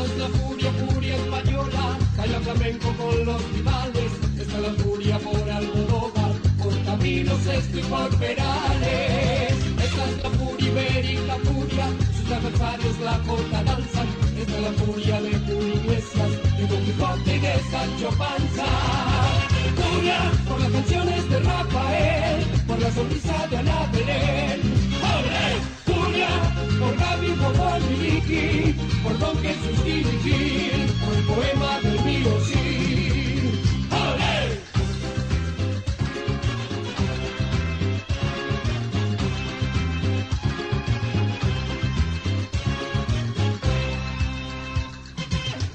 Es la furia, furia española, calla flamenco con los rivales. Esta es la furia por Almodóvar, por caminos esto y por perales. Esta es la furia ibérica, furia, sus adversarios la corta danzan. Esta es la furia de Iglesias, de Don Quijote y de Sancho Panza. Furia por las canciones de Rafael, por la sonrisa de Ana Belén. Por Gaby, Juan Miliki, por Don Jesús Gil, por el poema del mío sí.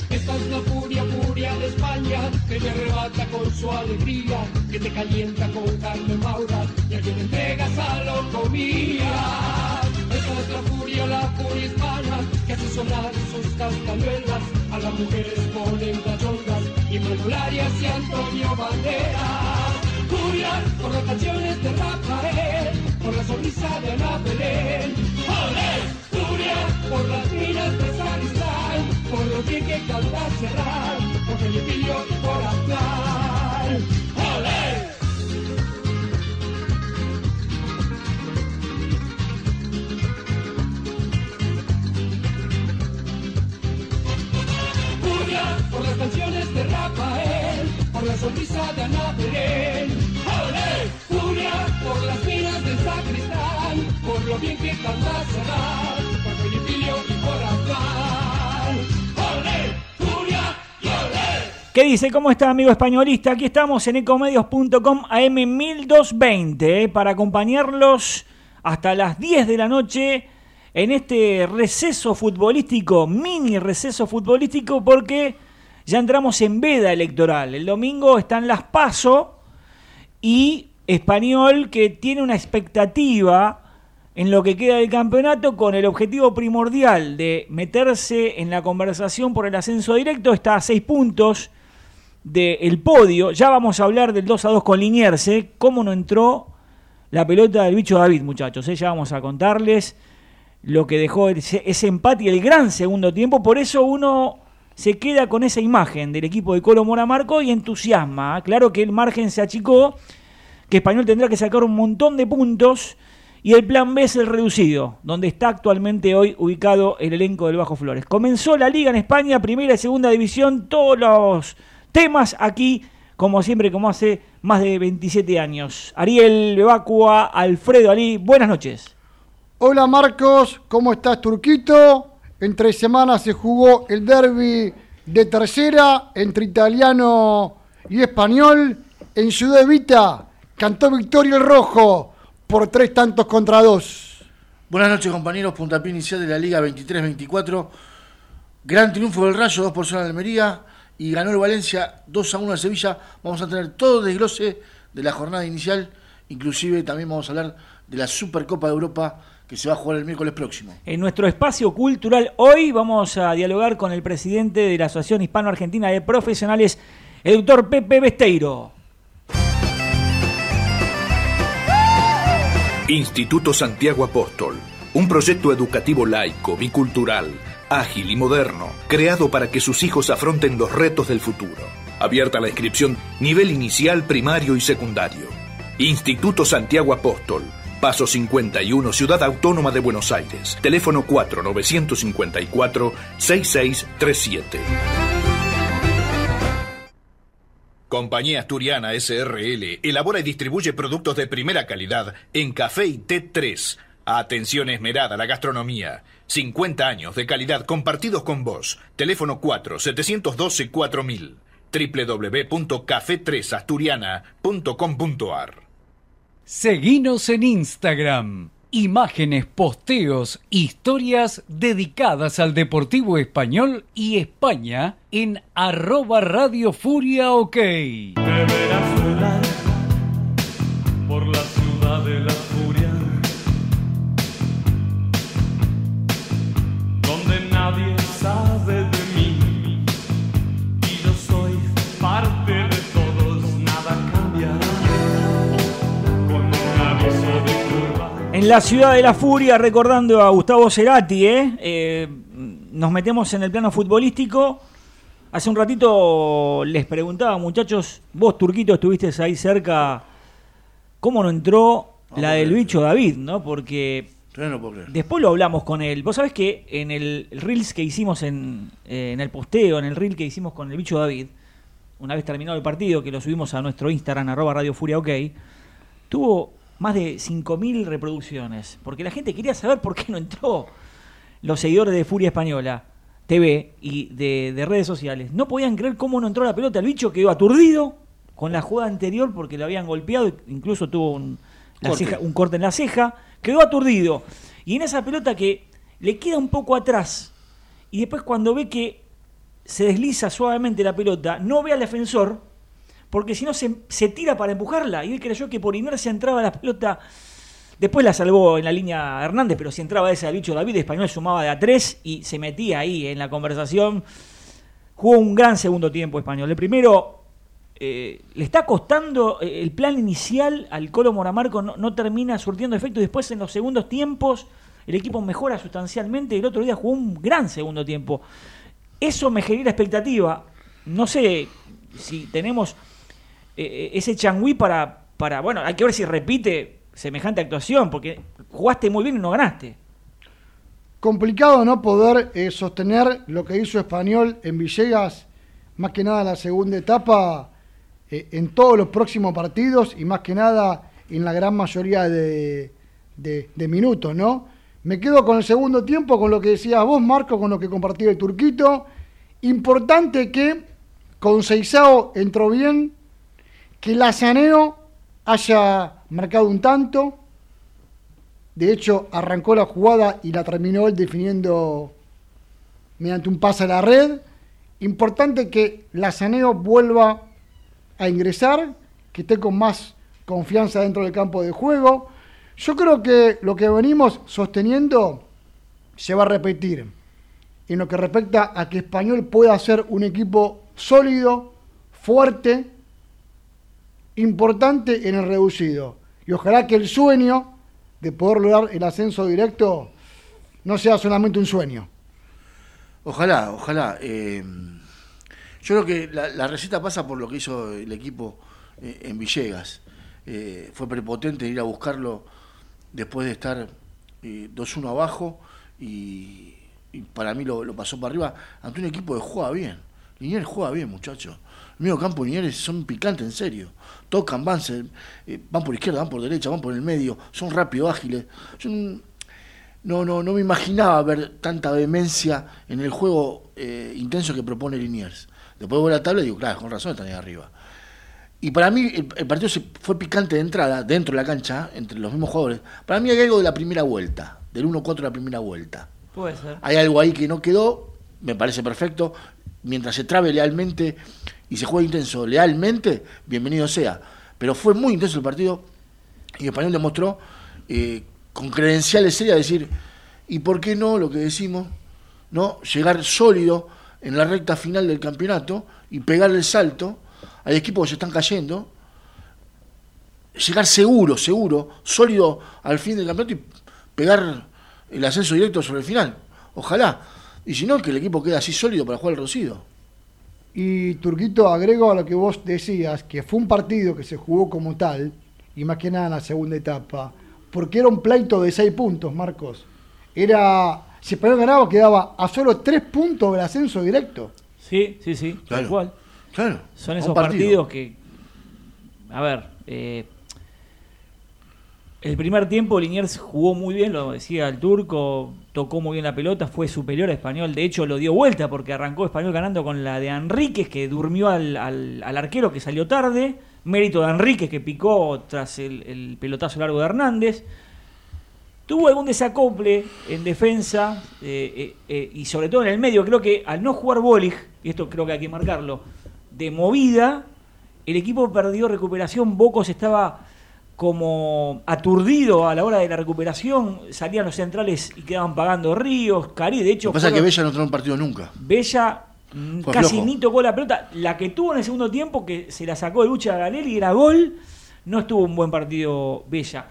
Esta es la furia, furia de España, que te arrebata con su alegría, que te calienta con carne maura y a quien entregas a lo comía. La furia, la furia hispana, que hace sonar sus castañuelas, a las mujeres ponen cachondas y modularias y Antonio Banderas. Furia por las canciones de Rafael, por la sonrisa de Ana Belén. ¡Olé! Por las minas de Sacristán, por lo bien que canta Serrat, por Felipillo y por Aznar. Por las canciones de Rafael, por la sonrisa de Ana Belén. ¡Olé! Furia por las minas del sacristán, por lo bien que canta Serrat, por Felipillo y por Aznar. ¡Olé! Olé. ¿Qué dice? ¿Cómo está, amigo españolista? Aquí estamos en ecomedios.com AM 1220 eh, para acompañarlos hasta las 10 de la noche en este receso futbolístico, mini receso futbolístico, porque ya entramos en veda electoral. El domingo están las PASO y Español que tiene una expectativa en lo que queda del campeonato con el objetivo primordial de meterse en la conversación por el ascenso directo. Está a seis puntos del podio. Ya vamos a hablar del 2 a 2 con Liniers. ¿eh? ¿Cómo no entró la pelota del bicho David, muchachos? ¿eh? Ya vamos a contarles lo que dejó ese, ese empate y el gran segundo tiempo. Por eso uno se queda con esa imagen del equipo de Colo Mora Marco y entusiasma. Claro que el margen se achicó, que Español tendrá que sacar un montón de puntos. Y el plan B es el reducido, donde está actualmente hoy ubicado el elenco del Bajo Flores. Comenzó la liga en España, primera y segunda división, todos los temas aquí, como siempre, como hace más de 27 años. Ariel Bebacua, Alfredo Ali, buenas noches. Hola Marcos, ¿cómo estás Turquito? En tres semanas se jugó el derby de tercera entre italiano y español. En Ciudad Evita cantó Victoria el Rojo por tres tantos contra dos. Buenas noches compañeros, puntapié inicial de la Liga 23-24. Gran triunfo del Rayo, 2 por 0 en Almería y ganó el Valencia 2 a 1 a Sevilla. Vamos a tener todo desglose de la jornada inicial, inclusive también vamos a hablar de la Supercopa de Europa que se va a jugar el miércoles próximo. En nuestro espacio cultural hoy vamos a dialogar con el presidente de la Asociación Hispano-Argentina de Profesionales, el doctor Pepe Besteiro. Instituto Santiago Apóstol, un proyecto educativo laico, bicultural, ágil y moderno, creado para que sus hijos afronten los retos del futuro. Abierta la inscripción nivel inicial, primario y secundario. Instituto Santiago Apóstol, Paso 51, Ciudad Autónoma de Buenos Aires. Teléfono 4-954-6637. Compañía Asturiana SRL elabora y distribuye productos de primera calidad en café y té 3. Atención esmerada a la gastronomía. 50 años de calidad compartidos con vos. Teléfono 4-712-4000. www.café3asturiana.com.ar Seguinos en Instagram. Imágenes, posteos, historias dedicadas al Deportivo Español y España en arroba Radio Furia OK. En la ciudad de la furia, recordando a Gustavo Cerati, ¿eh? Eh, nos metemos en el plano futbolístico. Hace un ratito les preguntaba, muchachos, vos, Turquito, estuviste ahí cerca, ¿cómo no entró la del bicho David, no? Porque no puedo después lo hablamos con él. Vos sabés que en el Reels que hicimos en, eh, en el posteo, en el Reel que hicimos con el bicho David, una vez terminado el partido, que lo subimos a nuestro Instagram, arroba Radio Furia OK, tuvo más de 5.000 reproducciones. Porque la gente quería saber por qué no entró. Los seguidores de Furia Española TV y de, de redes sociales no podían creer cómo no entró la pelota. El bicho quedó aturdido con la jugada anterior porque lo habían golpeado, incluso tuvo un, la Corte. ceja- un corte en la ceja. Quedó aturdido. Y en esa pelota que le queda un poco atrás y después cuando ve que se desliza suavemente la pelota, no ve al defensor, porque si no se, se tira para empujarla. Y él creyó que por inercia entraba la pelota. Después la salvó en la línea Hernández, pero si entraba ese al bicho David, Español sumaba de a tres y se metía ahí en la conversación. Jugó un gran segundo tiempo Español. El primero eh, le está costando eh, el plan inicial al Colo Moramarco, no, termina surtiendo efecto. Después en los segundos tiempos el equipo mejora sustancialmente. El otro día jugó un gran segundo tiempo. Eso me genera expectativa. No sé si tenemos eh, ese changüí para, para. Bueno, hay que ver si repite semejante actuación, porque jugaste muy bien y no ganaste. Complicado no poder eh, sostener lo que hizo Español en Villegas, más que nada la segunda etapa, eh, en todos los próximos partidos y más que nada en la gran mayoría de minutos, ¿no? Me quedo con el segundo tiempo, con lo que decías vos, Marco, con lo que compartía el Turquito. Importante que con Seisao entró bien, que Lazaneo haya marcado un tanto, de hecho, arrancó la jugada y la terminó él definiendo mediante un pase a la red. Importante que Lazaneo vuelva a ingresar, que esté con más confianza dentro del campo de juego. Yo creo que lo que venimos sosteniendo se va a repetir en lo que respecta a que Español pueda ser un equipo sólido, fuerte, importante en el reducido. Y ojalá que el sueño de poder lograr el ascenso directo no sea solamente un sueño. Ojalá, ojalá. eh, yo creo que la, receta pasa por lo que hizo el equipo eh, en Villegas. Eh, fue prepotente ir a buscarlo después de estar eh, 2-1 abajo y, para mí lo, lo pasó para arriba ante un equipo que juega bien. Liniers juega bien, muchachos. El medio campo de Liniers son picantes, en serio. Tocan, van, se- eh, van por izquierda, van por derecha, van por el medio. Son rápidos, ágiles. Yo no- no, no, me imaginaba ver tanta vehemencia en el juego eh, intenso que propone Liniers. Después veo la tabla y digo, claro, con razón están ahí arriba. Y para mí el, el partido se fue picante de entrada, dentro de la cancha, entre los mismos jugadores. Para mí hay algo de la primera vuelta, del 1-4 de la primera vuelta. Puede ser. Hay algo ahí que no quedó, me parece perfecto. Mientras se trabe lealmente y se juegue intenso lealmente, bienvenido sea. Pero fue muy intenso el partido y Español demostró eh, con credenciales serias decir, ¿y por qué no lo que decimos? no Llegar sólido en la recta final del campeonato y pegar el salto. Hay equipos que se están cayendo. Llegar seguro, seguro, sólido al fin del campeonato y pegar el ascenso directo sobre el final. Ojalá. Y si no, que el equipo quede así sólido para jugar el Rocido. Y Turquito, agrego a lo que vos decías, que fue un partido que se jugó como tal, y más que nada en la segunda etapa, porque era un pleito de seis puntos, Marcos. Era, si Español ganaba, quedaba a solo tres puntos del ascenso directo. Sí, sí, sí, tal Claro. cual. Claro. Son esos partido. partidos que. A ver. eh, el primer tiempo Liniers jugó muy bien, lo decía el turco, tocó muy bien la pelota, fue superior a Español, de hecho lo dio vuelta porque arrancó Español ganando con la de Enríquez que durmió al, al- arquero que salió tarde, mérito de Enríquez que picó tras el, el pelotazo largo de Hernández. Tuvo algún desacople en defensa eh, eh, eh, y sobre todo en el medio. Creo que al no jugar Bolig, y esto creo que hay que marcarlo, de movida, el equipo perdió recuperación. Bocos estaba como aturdido a la hora de la recuperación. Salían los centrales y quedaban pagando Ríos, Cari. De hecho, Lo que pasa es que Bella no en un partido nunca. Bella mm, Fue casi flojo. ni tocó la pelota. La que tuvo en el segundo tiempo, que se la sacó de lucha a Galel y era gol, no estuvo un buen partido Bella.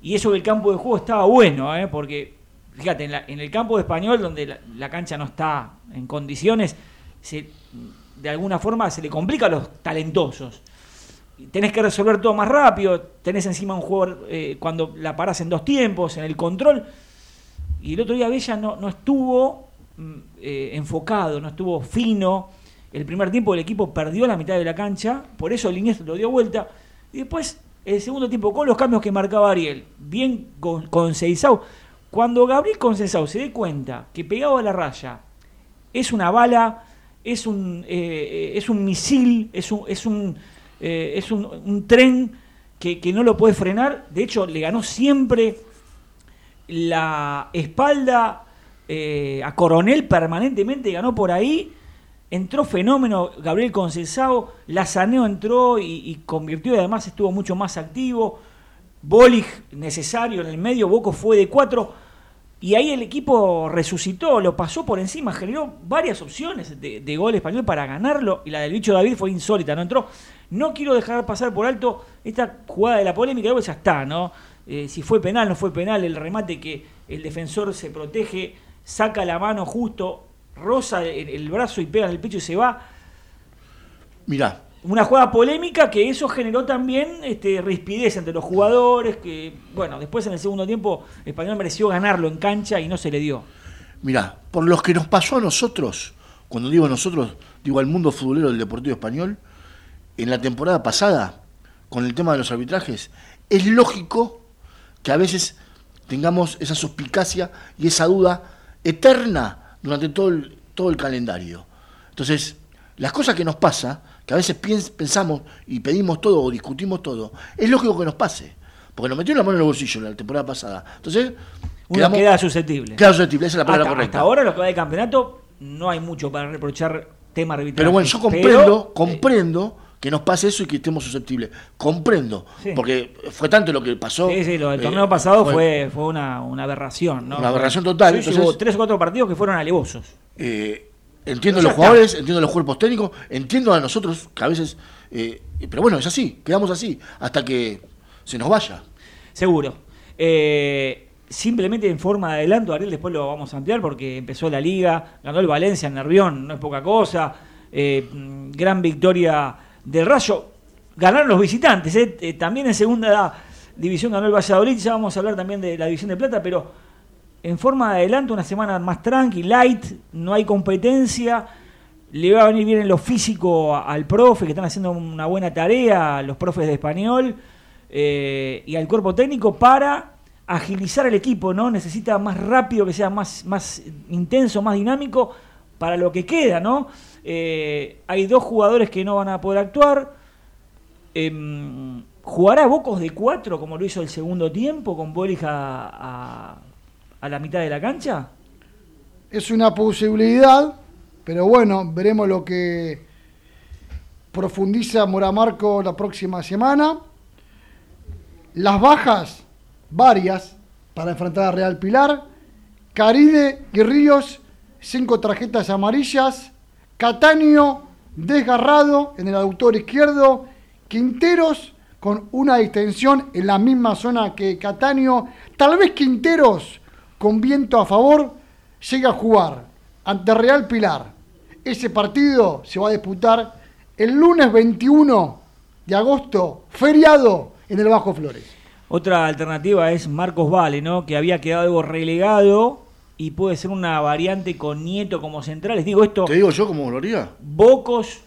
Y eso que el campo de juego estaba bueno, ¿eh? porque fíjate, en, la- en el campo de español, donde la, la cancha no está en condiciones, se- de alguna forma se le complica a los talentosos. Tenés que resolver todo más rápido, tenés encima un jugador eh, cuando la parás en dos tiempos, en el control. Y el otro día Bella no, no estuvo mm, eh, enfocado, no estuvo fino. El primer tiempo el equipo perdió la mitad de la cancha, por eso Liniers lo dio vuelta. Y después, el segundo tiempo, con los cambios que marcaba Ariel, bien con, con Seisau. Cuando Gabriel Concesao se dé cuenta que pegado a la raya es una bala, es un, eh, eh, es un misil, es un, eh, es un, un tren que, que no lo puede frenar. De hecho, le ganó siempre la espalda eh, a Coronel permanentemente, ganó por ahí. Entró fenómeno Gabriel Concesao, Lazaneo entró y, convirtió y además estuvo mucho más activo. Bolig necesario en el medio, Boco fue de cuatro. Y ahí el equipo resucitó, lo pasó por encima, generó varias opciones de, gol español para ganarlo. Y la del bicho David fue insólita, no entró. No quiero dejar pasar por alto esta jugada de la polémica, luego ya está, ¿no? Eh, si fue penal, no fue penal, el remate que el defensor se protege, saca la mano justo, roza el, el brazo y pega en el pecho y se va. Mirá, Una jugada polémica que eso generó también este, rispidez entre los jugadores, que bueno, después en el segundo tiempo Español mereció ganarlo en cancha y no se le dio. mirá, por los que nos pasó a nosotros, cuando digo nosotros, digo al mundo futbolero del Deportivo Español, en la temporada pasada, con el tema de los arbitrajes, es lógico que a veces tengamos esa suspicacia y esa duda eterna durante todo el, todo el calendario. Entonces, las cosas que nos pasa, que a veces pensamos y pedimos todo o discutimos todo, es lógico que nos pase. Porque nos metieron la mano en el bolsillo la temporada pasada. Entonces, Uno quedamos- queda susceptible. queda susceptible, esa es la palabra hasta, correcta. hasta ahora, lo que va de campeonato, no hay mucho para reprochar tema arbitral. Pero bueno, yo comprendo, comprendo que nos pase eso y que estemos susceptibles. Comprendo. Sí. Porque fue tanto lo que pasó. Sí, sí, lo del eh, torneo pasado fue, fue una, una aberración, ¿no? Una aberración total, Sí, sí, entonces- hubo tres o cuatro partidos que fueron alevosos. eh, entiendo Ya los jugadores, entiendo los cuerpos técnicos, entiendo a nosotros que a veces. eh, pero bueno, es así, quedamos así, hasta que se nos vaya. Seguro. Eh, simplemente en forma de adelanto, Ariel, después lo vamos a ampliar porque empezó la liga, ganó el Valencia en Nervión, no es poca cosa. eh, gran victoria del Rayo. Ganaron los visitantes, eh, eh, también en segunda división ganó el Valladolid, ya vamos a hablar también de la división de plata, pero en forma de adelanto, una semana más tranqui, light, no hay competencia. Le va a venir bien en lo físico al profe, que están haciendo una buena tarea, los profes de español, eh, y al cuerpo técnico para agilizar el equipo, ¿no? Necesita más rápido, que sea más, más intenso, más dinámico para lo que queda, ¿no? Eh, hay dos jugadores que no van a poder actuar. Em, ¿Jugará Bocos de cuatro como lo hizo el segundo tiempo con Bolich a- a la mitad de la cancha? Es una posibilidad, pero bueno, veremos lo que profundiza Moramarco la próxima semana. Las bajas, varias, para enfrentar a Real Pilar. Caride y Ríos, cinco tarjetas amarillas. Cataño, desgarrado en el aductor izquierdo. Quinteros con una distensión en la misma zona que Cataño. Tal vez Quinteros con viento a favor llega a jugar ante Real Pilar. Ese partido se va a disputar el lunes 21 de agosto, feriado en el Bajo Flores. Otra alternativa es Marcos Vale, ¿no? Que había quedado algo relegado y puede ser una variante con Nieto como central. Les digo esto, ¿Te digo yo cómo lo haría? Bocos,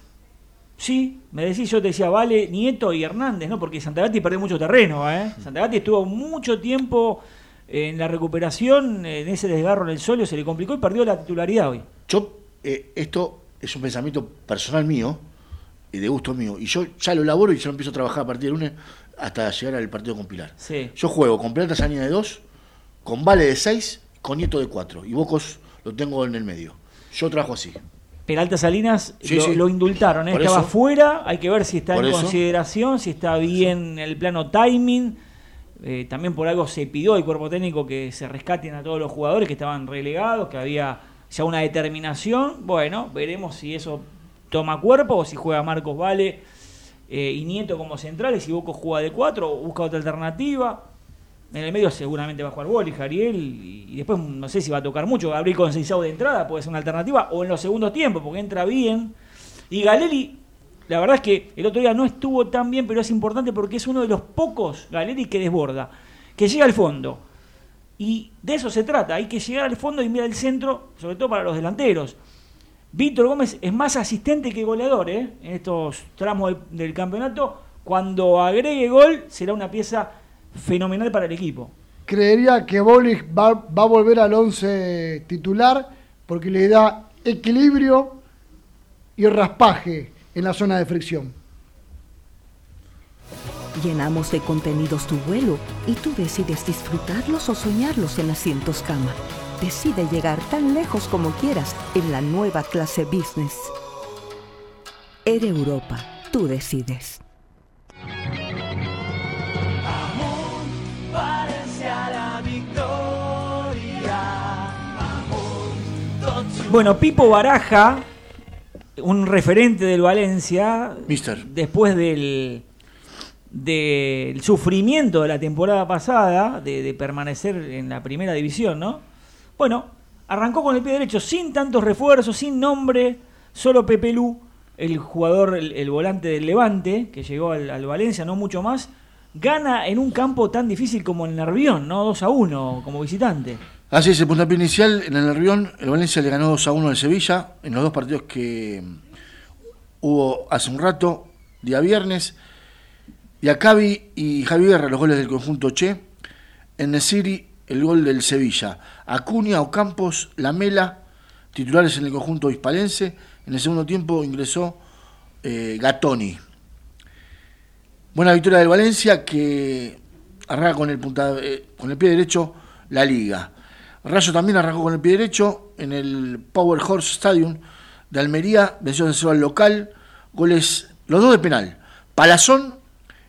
sí, me decís, yo te decía Vale, Nieto y Hernández, ¿no? Porque Santagati perdió mucho terreno, ¿eh? Santagati estuvo mucho tiempo en la recuperación, en ese desgarro en el solio, se le complicó y perdió la titularidad hoy. Yo, eh, esto es un pensamiento personal mío y de gusto mío. Y yo ya lo elaboro y ya lo empiezo a trabajar a partir del lunes hasta llegar al partido con Pilar. Sí. Yo juego con Plata Sanía de 2, con Vale de 6, con Nieto de 4. Y Bocos lo tengo en el medio. Yo trabajo así. Peralta Salinas Sí, lo, sí. lo indultaron, ¿eh? Estaba eso. fuera, hay que ver si está en eso. consideración, si está bien en el plano timing. Eh, también por algo se pidió al cuerpo técnico que se rescaten a todos los jugadores que estaban relegados, que había ya una determinación. Bueno, veremos si eso toma cuerpo o si juega Marcos Vale eh, y Nieto como centrales, si Boco juega de 4 o busca otra alternativa. En el medio seguramente va a jugar Boli, Jariel, y, después no sé si va a tocar mucho. Gabriel Conceição de entrada puede ser una alternativa, o en los segundos tiempos, porque entra bien. Y Galeri, la verdad es que el otro día no estuvo tan bien, pero es importante porque es uno de los pocos Galeri que desborda, que llega al fondo. Y de eso se trata, hay que llegar al fondo y mirar el centro, sobre todo para los delanteros. Víctor Gómez es más asistente que goleador ¿eh? en estos tramos del, campeonato. Cuando agregue gol, será una pieza fenomenal para el equipo. Creería que Bolich va, va a volver al 11 titular porque le da equilibrio y raspaje en la zona de fricción. Llenamos de contenidos tu vuelo y tú decides disfrutarlos o soñarlos en asientos cama. Decide llegar tan lejos como quieras en la nueva clase business. Air Europa, tú decides. Bueno, Pipo Baraja, un referente del Valencia, Mister. después del, del sufrimiento de la temporada pasada, de, de permanecer en la primera división, ¿no? Bueno, arrancó con el pie derecho, sin tantos refuerzos, sin nombre, solo Pepe Lu, el jugador, el, el volante del Levante, que llegó al, al Valencia, no mucho más, gana en un campo tan difícil como el Nervión, ¿no? 2 a 1 como visitante. Así es, el puntapié inicial en el Nervión, el Valencia le ganó 2 a 1 al Sevilla en los dos partidos que mm, hubo hace un rato, día viernes. Y a Cavi y Javi Guerra, los goles del conjunto Che. En Nesiri, el gol del Sevilla. Acuña, Ocampos, Lamela, titulares en el conjunto hispalense. En el segundo tiempo ingresó eh, Gatoni. Buena victoria del Valencia que arranca con el, punta, eh, con el pie derecho la liga. Rayo también arrancó con el pie derecho en el Power Horse Stadium de Almería, venció de al local, goles, los dos de penal, Palazón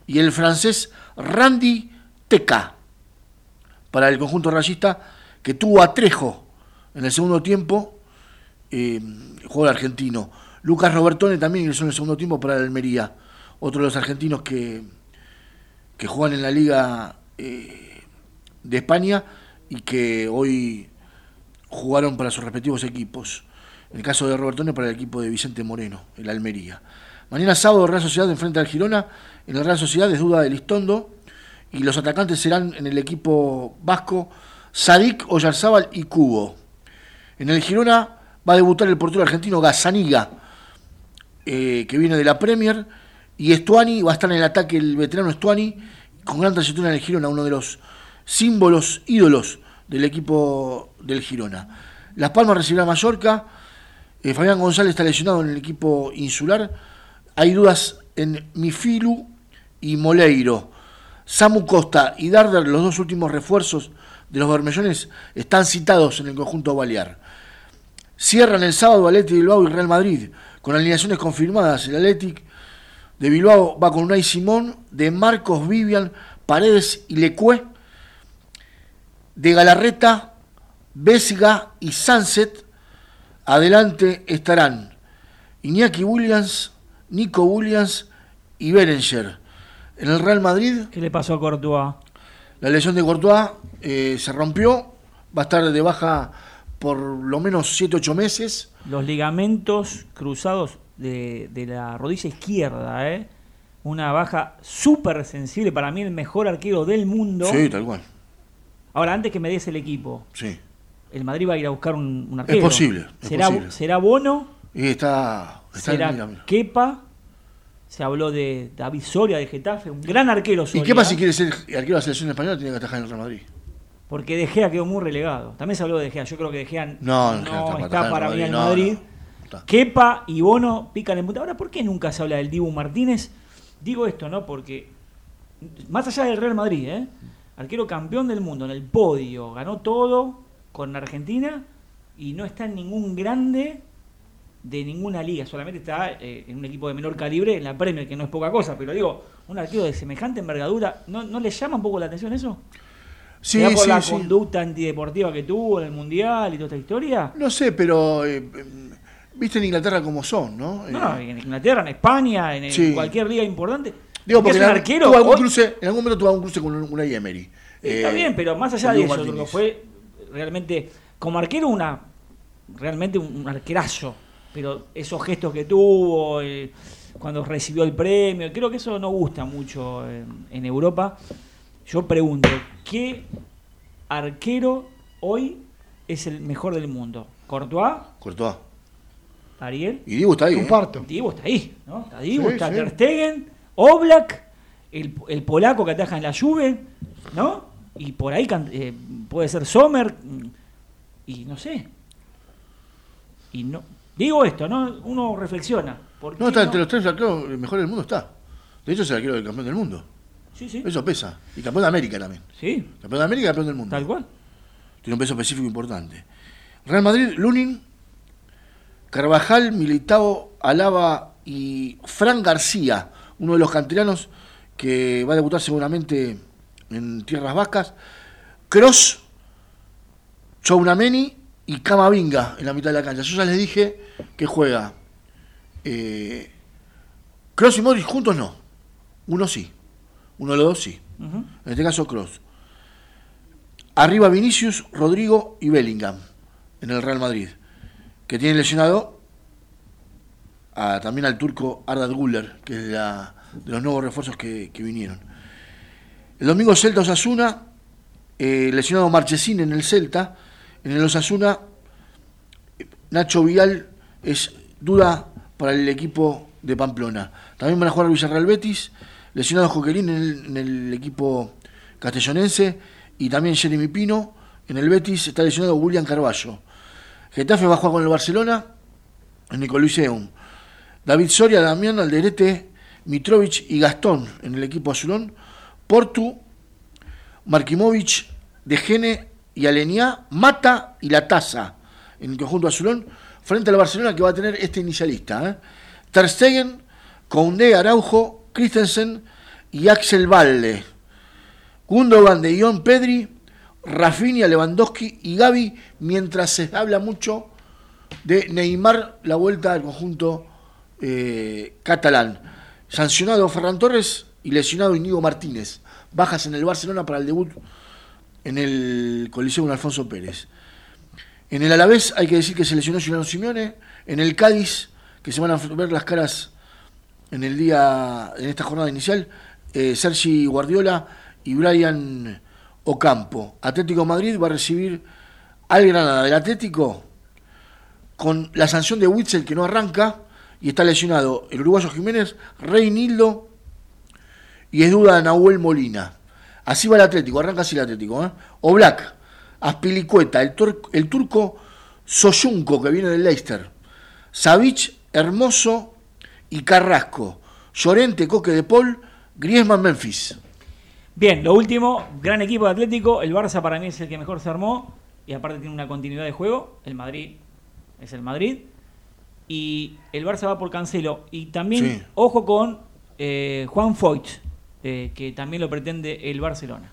y el francés Randy Teca, para el conjunto rayista que tuvo a Trejo en el segundo tiempo, eh, el jugador argentino. Lucas Robertone también ingresó en el segundo tiempo para el Almería, otro de los argentinos que, que juegan en la Liga eh, de España y que hoy jugaron para sus respectivos equipos. En el caso de Robertone para el equipo de Vicente Moreno, el Almería. Mañana sábado Real Sociedad enfrenta al Girona. En la Real Sociedad es duda de Listondo. Y los atacantes serán en el equipo vasco Sadik, Oyarzábal y Cubo. En el Girona va a debutar el portero argentino Gazzaniga, eh, que viene de la Premier. Y Estuani va a estar en el ataque el veterano Estuani, con gran trayectoria en el Girona, uno de los símbolos, ídolos del equipo del Girona. Las Palmas recibirá a Mallorca. Eh, Fabián González está lesionado en el equipo insular. Hay dudas en Mifilu y Moleiro. Samu Costa y Darder, los dos últimos refuerzos de los Bermellones, están citados en el conjunto balear. Cierran el sábado Atleti Bilbao y Real Madrid, con alineaciones confirmadas. El Athletic de Bilbao va con Unai Simón, de Marcos Vivian, Paredes y Lecue, de Galarreta, Vesga y Sunset. Adelante estarán Iñaki Williams, Nico Williams y Berenger. En el Real Madrid, ¿Qué le pasó a Courtois? la lesión de Courtois eh, se rompió, va a estar de baja por lo menos 7-8 meses. Los ligamentos cruzados de, de la rodilla izquierda, ¿eh? Una baja súper sensible, para mí el mejor arquero del mundo. Sí, tal cual. Ahora, antes que me des el equipo, Sí. el Madrid va a ir a buscar un, un arquero. posible, es ¿Será, posible. ¿Será Bono? Y está. está ¿Será mira, mira. Kepa? Se habló de David Soria de Getafe, un gran arquero ¿Y Soria. qué pasa si quiere ser arquero de la selección española? Tiene que atajar en el Real Madrid. Porque De Gea quedó muy relegado. También se habló de De Gea. Yo creo que De Gea No, no, está para está mí en Madrid, Madrid. no. Kepa y Bono pican en punta. Ahora, ¿por qué nunca se habla del Dibu Martínez? Digo esto, ¿no? Porque más allá del Real Madrid, ¿eh? Arquero campeón del mundo en el podio, ganó todo con Argentina y no está en ningún grande de ninguna liga, solamente está eh, en un equipo de menor calibre en la Premier, que no es poca cosa, pero digo, un arquero de semejante envergadura, ¿no, no le llama un poco la atención eso? Sí, ¿Será por sí, la sí. conducta antideportiva que tuvo en el Mundial y toda esta historia? No sé, pero. eh, Viste en Inglaterra como son, ¿no? No, Eh, en Inglaterra, en España, en, cualquier liga importante. Digo, que porque es un arquero. tuvo algún hoy- cruce, en algún momento tuvo algún cruce con un- una Emery. Está eh, bien, pero más allá de eso, Martínez. Fue realmente, como arquero, una realmente un arquerazo. Pero esos gestos que tuvo, eh, cuando recibió el premio, creo que eso no gusta mucho en, en Europa. Yo pregunto, ¿qué arquero hoy es el mejor del mundo? ¿Courtois? Courtois. ¿Ariel? Y Diego está ahí. ¿eh? Comparto. Diego está ahí, ¿no? Está Sí, está sí. Ter Stegen, Oblak, el, el polaco que ataja en la Juve, ¿no? Y por ahí can- eh, puede ser Sommer, mm, y no sé. Y no digo esto, ¿no? Uno reflexiona. ¿por No, está entre los tres arqueros, el mejor del mundo está. De hecho, es el arquero del campeón del mundo. Sí, sí. Eso pesa. Y campeón de América también. Sí, Campeón de América y campeón del mundo. tal cual. Tiene un peso específico importante. Real Madrid, Lunin, Carvajal, Militao, Alaba y Fran García, uno de los canteranos que va a debutar seguramente en Tierras Vascas. Cross, Chounameni y Camavinga en la mitad de la cancha. Yo ya les dije que juega eh, Cross y Modric juntos no. Uno sí. Uno de los dos sí. En este caso Cross. Arriba Vinicius, Rodrigo y Bellingham en el Real Madrid. Que tiene lesionado también al turco Arda Güler, que es la- de los nuevos refuerzos que, vinieron. El domingo Celta Osasuna, eh, lesionado Marchesín en el Celta. En el Osasuna, Nacho Vial es duda para el equipo de Pamplona. También van a jugar Villarreal Betis, lesionado Joquelín en el, en el equipo castellonense y también Jeremy Pino. En el Betis está lesionado William Carballo. Getafe va a jugar con el Barcelona en el Coliseum. David Soria, Damián Alderete, Mitrovic y Gastón en el equipo azulón. Portu, Markimovic, De Gene y Alenia, Mata y La Taza en el conjunto azulón, frente al Barcelona que va a tener este inicialista. ¿eh? Ter Stegen, Araujo, Christensen y Axel Valde. Gundogan, De Jong, Pedri, Rafinha, Lewandowski y Gaby, mientras se habla mucho de Neymar, la vuelta al conjunto eh, catalán. Sancionado Ferran Torres y lesionado Íñigo Martínez. Bajas en el Barcelona para el debut en el Coliseo con Alfonso Pérez. En el Alavés hay que decir que se lesionó Giuliano Simeone. En el Cádiz, que se van a ver las caras en el día, en esta jornada inicial, eh, Sergi Guardiola y Brian Ocampo. Atlético Madrid va a recibir al Granada del Atlético con la sanción de Witzel que no arranca y está lesionado el uruguayo Jiménez, Reinildo y es duda Nahuel Molina. Así va el Atlético, arranca así el Atlético. ¿eh? Oblak, Aspilicueta, el, el turco Soyunco que viene del Leicester, Savic, Hermoso y Carrasco, Llorente, Coque de Paul, Griezmann, Memphis. Bien, lo último, gran equipo de Atlético. El Barça para mí es el que mejor se armó y aparte tiene una continuidad de juego. El Madrid es el Madrid. Y el Barça va por Cancelo. Y también, Sí. ojo con eh, Juan Foyt, eh, que también lo pretende el Barcelona.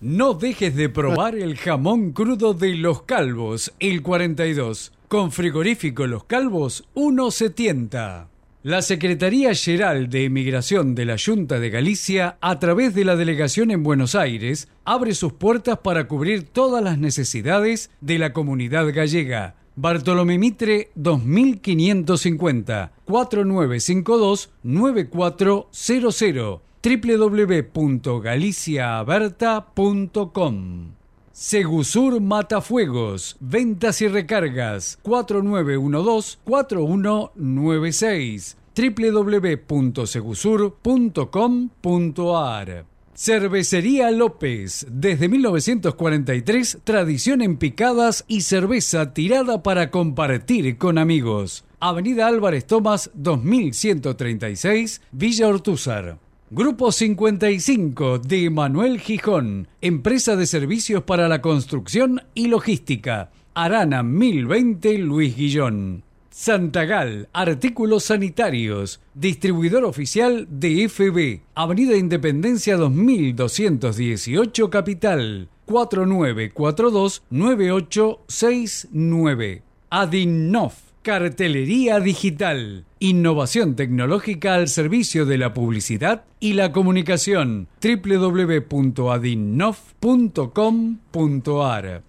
No dejes de probar el jamón crudo de Los Calvos, el 42. Con frigorífico Los Calvos, 1,70. La Secretaría General de Emigración de la Junta de Galicia, a través de la delegación en Buenos Aires, abre sus puertas para cubrir todas las necesidades de la comunidad gallega. Bartolomé Mitre 2550 4952 9400 www.galiciaaberta.com Segusur Matafuegos, ventas y recargas. 4912-4196 www.segusur.com.ar Cervecería López, desde 1943, tradición en picadas y cerveza tirada para compartir con amigos. Avenida Álvarez Tomás 2136, Villa Ortúzar. Grupo 55 de Manuel Gijón, empresa de servicios para la construcción y logística. Arana 1020 Luis Guillón. Santagal, artículos sanitarios, distribuidor oficial de FB, Avenida Independencia 2218 Capital, 4942-9869. Adinov, Cartelería digital. Innovación tecnológica al servicio de la publicidad y la comunicación. www.adinnof.com.ar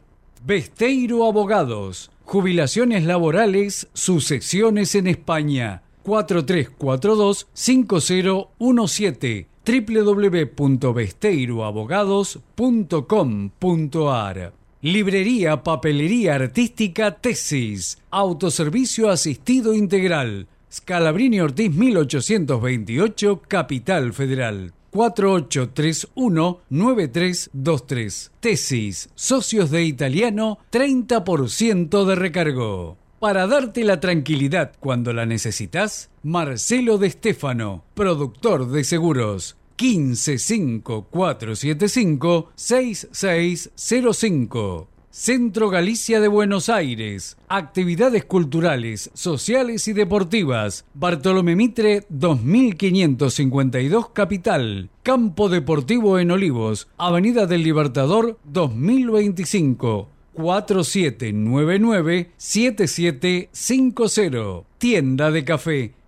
Besteiro Abogados. Jubilaciones laborales, sucesiones en España. 4342-5017 www.besteiroabogados.com.ar Librería Papelería Artística Tesis. Autoservicio Asistido Integral. Scalabrini Ortiz 1828 Capital Federal 4831-9323 Tesis Socios de Italiano 30% de recargo para darte la tranquilidad cuando la necesitas, Marcelo de Stefano, productor de seguros. 155475-6605. Centro Galicia de Buenos Aires. Actividades culturales, sociales y deportivas. Bartolomé Mitre 2552 Capital. Campo Deportivo en Olivos. Avenida del Libertador 2025. 4799-7750. Tienda de café,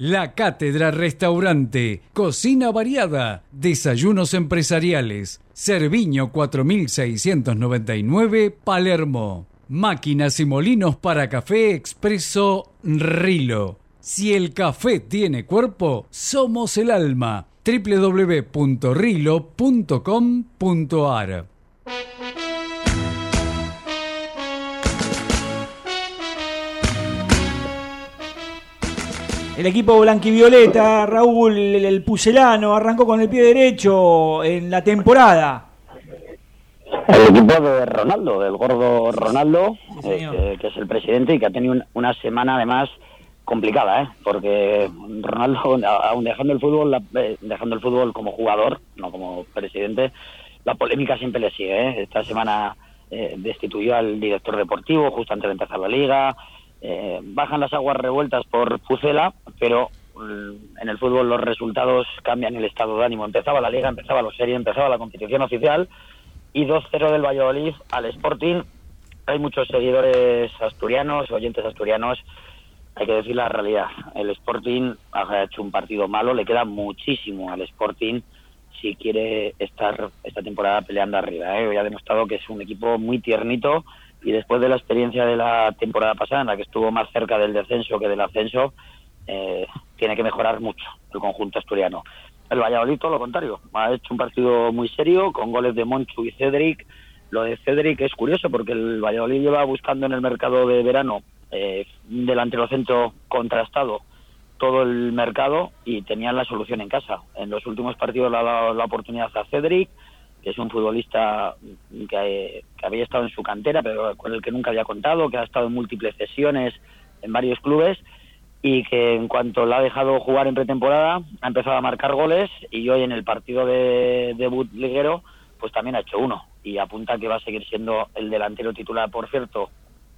La Cátedra Restaurante, cocina variada, desayunos empresariales, Cerviño 4699, Palermo. Máquinas y molinos para café expreso Rilo. Si el café tiene cuerpo, somos el alma. www.rilo.com.ar El equipo blanquivioleta, Raúl, el, el pucelano, arrancó con el pie derecho en la temporada. El equipo de Ronaldo, del gordo Ronaldo, Sí, eh, que, es el presidente y que ha tenido un- una semana además complicada, ¿eh? porque Ronaldo, aún dejando el fútbol, la- eh, dejando el fútbol como jugador, no como presidente, la polémica siempre le sigue. ¿eh? Esta semana eh, destituyó al director deportivo justo antes de empezar la liga. Eh, bajan las aguas revueltas por Pucela, pero mm, en el fútbol los resultados cambian el estado de ánimo. Empezaba la liga, empezaba lo serio, empezaba la competición oficial y 2-0 del Valladolid al Sporting. Hay muchos seguidores asturianos, oyentes asturianos. Hay que decir la realidad. El Sporting ha hecho un partido malo, le queda muchísimo al Sporting si quiere estar esta temporada peleando arriba. ¿eh? Hoy ha demostrado que es un equipo muy tiernito y después de la experiencia de la temporada pasada, en la que estuvo más cerca del descenso que del ascenso, eh, tiene que mejorar mucho el conjunto asturiano. El Valladolid, todo lo contrario, ha hecho un partido muy serio con goles de Monchu y Cedric. Lo de Cedric es curioso porque el Valladolid lleva buscando en el mercado de verano eh, un delantero centro contrastado todo el mercado y tenían la solución en casa. En los últimos partidos le ha dado la oportunidad a Cedric, que es un futbolista que, había estado en su cantera, pero con el que nunca había contado, que ha estado en múltiples sesiones en varios clubes y que en cuanto la ha dejado jugar en pretemporada ha empezado a marcar goles y hoy en el partido de debut liguero pues también ha hecho uno y apunta que va a seguir siendo el delantero titular. Por cierto,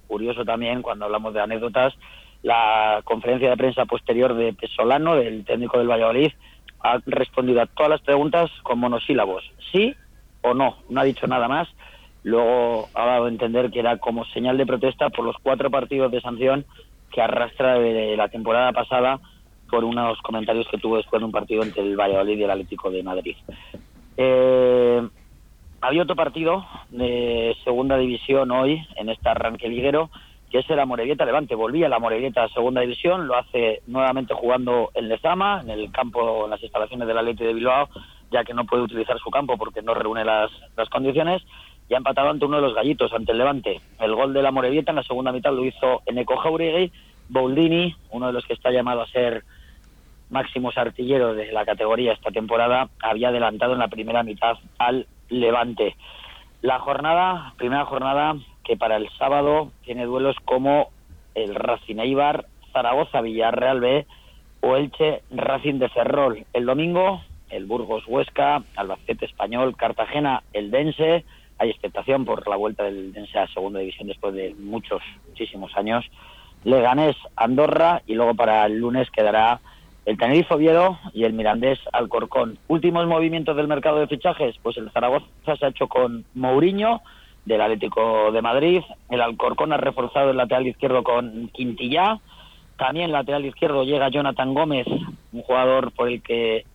curioso también cuando hablamos de anécdotas, la conferencia de prensa posterior de Pesolano, del técnico del Valladolid, ha respondido a todas las preguntas con monosílabos, sí o no, no ha dicho nada más. Luego ha dado a entender que era como señal de protesta por los cuatro partidos de sanción que arrastra de la temporada pasada por unos comentarios que tuvo después de un partido entre el Valladolid y el Atlético de Madrid. Eh, había otro partido de segunda división hoy en este arranque liguero que es el Amorebieta Levante. Volvía el Amorebieta a segunda división, lo hace nuevamente jugando en Lezama, en el campo, en las instalaciones del Atlético de Bilbao, ya que no puede utilizar su campo porque no reúne las, las condiciones. Y ha empatado ante uno de los gallitos, ante el Levante. El gol de la Morevieta en la segunda mitad lo hizo Eneco Jauregui, Boldini, uno de los que está llamado a ser máximos artilleros de la categoría esta temporada, había adelantado en la primera mitad al Levante. La jornada, primera jornada que para el sábado tiene duelos como el Racing Eibar, Zaragoza, Villarreal B o Elche, Racing de Ferrol. El domingo el Burgos Huesca, Albacete Español, Cartagena, el Dense. Hay expectación por la vuelta del Dense a segunda división después de muchos, muchísimos años. Leganés, Andorra y luego para el lunes quedará el Tenerife Oviedo y el Mirandés Alcorcón. Últimos movimientos del mercado de fichajes, pues el Zaragoza se ha hecho con Mourinho del Atlético de Madrid, el Alcorcón ha reforzado el lateral izquierdo con Quintillá, también lateral izquierdo llega Jonathan Gómez, un jugador por el que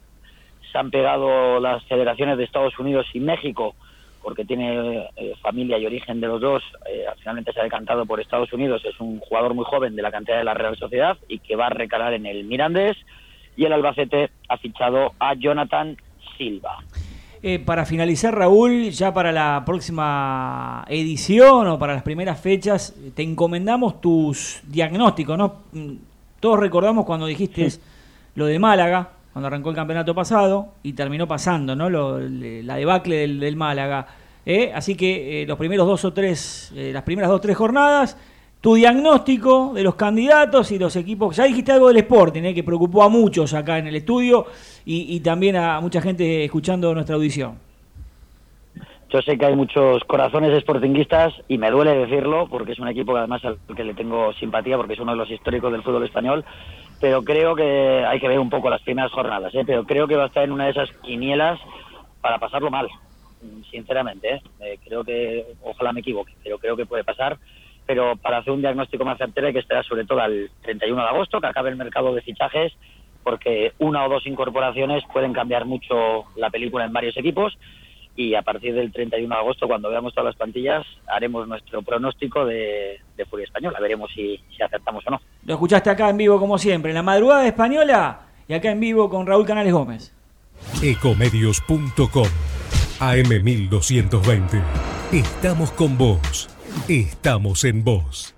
se han pegado las federaciones de Estados Unidos y México, porque tiene eh, familia y origen de los dos, eh, finalmente se ha decantado por Estados Unidos, es un jugador muy joven de la cantidad de la Real Sociedad y que va a recalar en el Mirandés, y el Albacete ha fichado a Jonathan Silva. Eh, para finalizar, Raúl, ya para la próxima edición o para las primeras fechas, te encomendamos tus diagnósticos, ¿no? Mm, Todos recordamos cuando dijiste lo de Málaga, cuando arrancó el campeonato pasado y terminó pasando, ¿no? Lo- la debacle del, del Málaga. ¿eh? Así que eh, los primeros dos o tres, eh, las primeras dos o tres jornadas, tu diagnóstico de los candidatos y los equipos. Ya dijiste algo del Sporting, ¿eh? que preocupó a muchos acá en el estudio y, y también a mucha gente escuchando nuestra audición. Yo sé que hay muchos corazones sportinguistas y me duele decirlo porque es un equipo que además al que le tengo simpatía porque es uno de los históricos del fútbol español, pero creo que hay que ver un poco las primeras jornadas, ¿eh? pero creo que va a estar en una de esas quinielas para pasarlo mal, sinceramente. ¿eh? Eh, creo que, ojalá me equivoque, pero creo que puede pasar. Pero para hacer un diagnóstico más certero hay que esperar sobre todo al 31 de agosto, que acabe el mercado de fichajes, porque una o dos incorporaciones pueden cambiar mucho la película en varios equipos y a partir del 31 de agosto, cuando veamos todas las plantillas, haremos nuestro pronóstico de, de Furia Española. Veremos si, si acertamos o no. Lo escuchaste acá en vivo como siempre, en la madrugada española y acá en vivo con Raúl Canales Gómez. Ecomedios.com AM1220. Estamos con vos. Estamos en vos.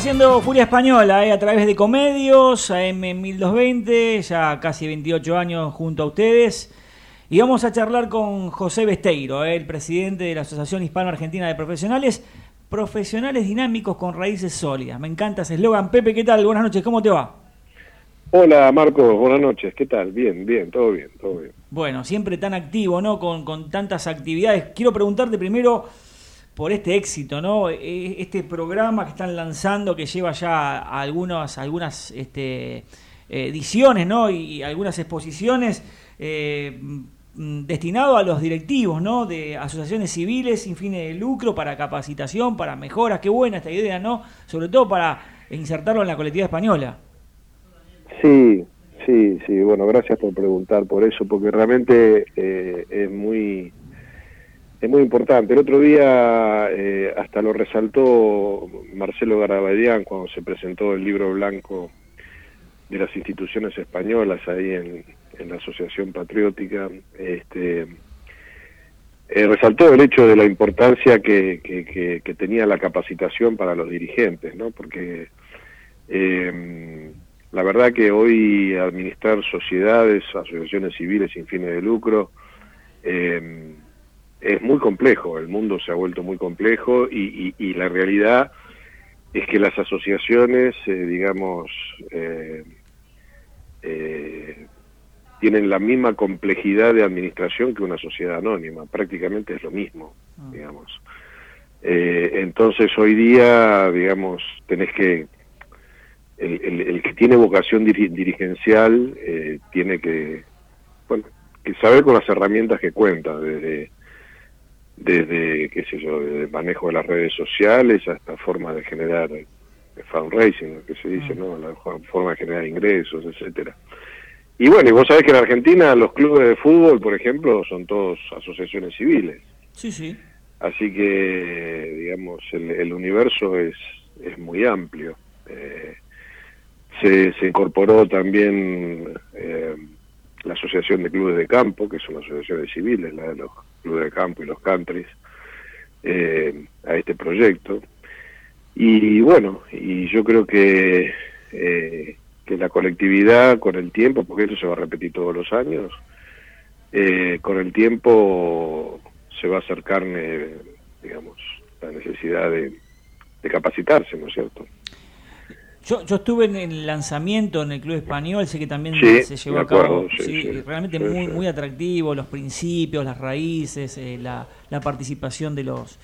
Haciendo Furia Española eh, a través de Comedios, AM1220, ya casi 28 años junto a ustedes. Y vamos a charlar con José Besteiro, eh, el presidente de la Asociación Hispano-Argentina de Profesionales, profesionales dinámicos con raíces sólidas. Me encanta ese eslogan. Pepe, ¿qué tal? Buenas noches, ¿cómo te va? Hola Marcos, buenas noches, ¿qué tal? Bien, bien, todo bien, todo bien. Bueno, siempre tan activo, ¿no? Con, con tantas actividades. Quiero preguntarte primero por este éxito, ¿no? Eh, Este programa que están lanzando, que lleva ya algunas, algunas este, ediciones, ¿no? Y algunas exposiciones eh, mm, destinado a los directivos, ¿no? De asociaciones civiles sin fines de lucro para capacitación, para mejoras. Qué buena esta idea, ¿no? Sobre todo para insertarlo en la colectividad española. Sí, sí, sí, bueno, gracias por preguntar por eso, porque realmente eh, es muy es muy importante. El otro día eh, hasta lo resaltó Marcelo Garabedian cuando se presentó el libro blanco de las instituciones españolas ahí en, en la Asociación Patriótica. Este, eh, resaltó el hecho de la importancia que, que, que- que tenía la capacitación para los dirigentes, ¿no? Porque Eh, la verdad que hoy administrar sociedades, asociaciones civiles sin fines de lucro, eh, es muy complejo, el mundo se ha vuelto muy complejo y, y- y la realidad es que las asociaciones, eh, digamos, eh, eh, tienen la misma complejidad de administración que una sociedad anónima, prácticamente es lo mismo, digamos. Eh, entonces hoy día, digamos, tenés que, el, el- el que tiene vocación diri- dirigencial eh, tiene que, bueno, que saber con las herramientas que cuenta, desde, desde, qué sé yo, desde el manejo de las redes sociales hasta formas de generar fundraising, lo que se dice, ¿no? La forma de generar ingresos, etcétera. Y bueno, y vos sabés que en Argentina los clubes de fútbol, por ejemplo, son todos asociaciones civiles. Sí, sí. Así que, digamos, el, el universo es, es muy amplio. Eh, se, se incorporó también eh, la Asociación de Clubes de Campo, que son asociaciones civiles, la de los clubes de campo y los countries, eh, a este proyecto. Y bueno, y yo creo que, eh, que la colectividad con el tiempo, porque esto se va a repetir todos los años, eh, con el tiempo se va a acercar, digamos, la necesidad de capacitarse, ¿no es cierto? Yo, yo estuve en el lanzamiento en el Club Español, sé que también Sí, se llevó a cabo. sí, sí, sí, realmente muy, muy atractivo, los principios, las raíces, eh, la, la participación de los,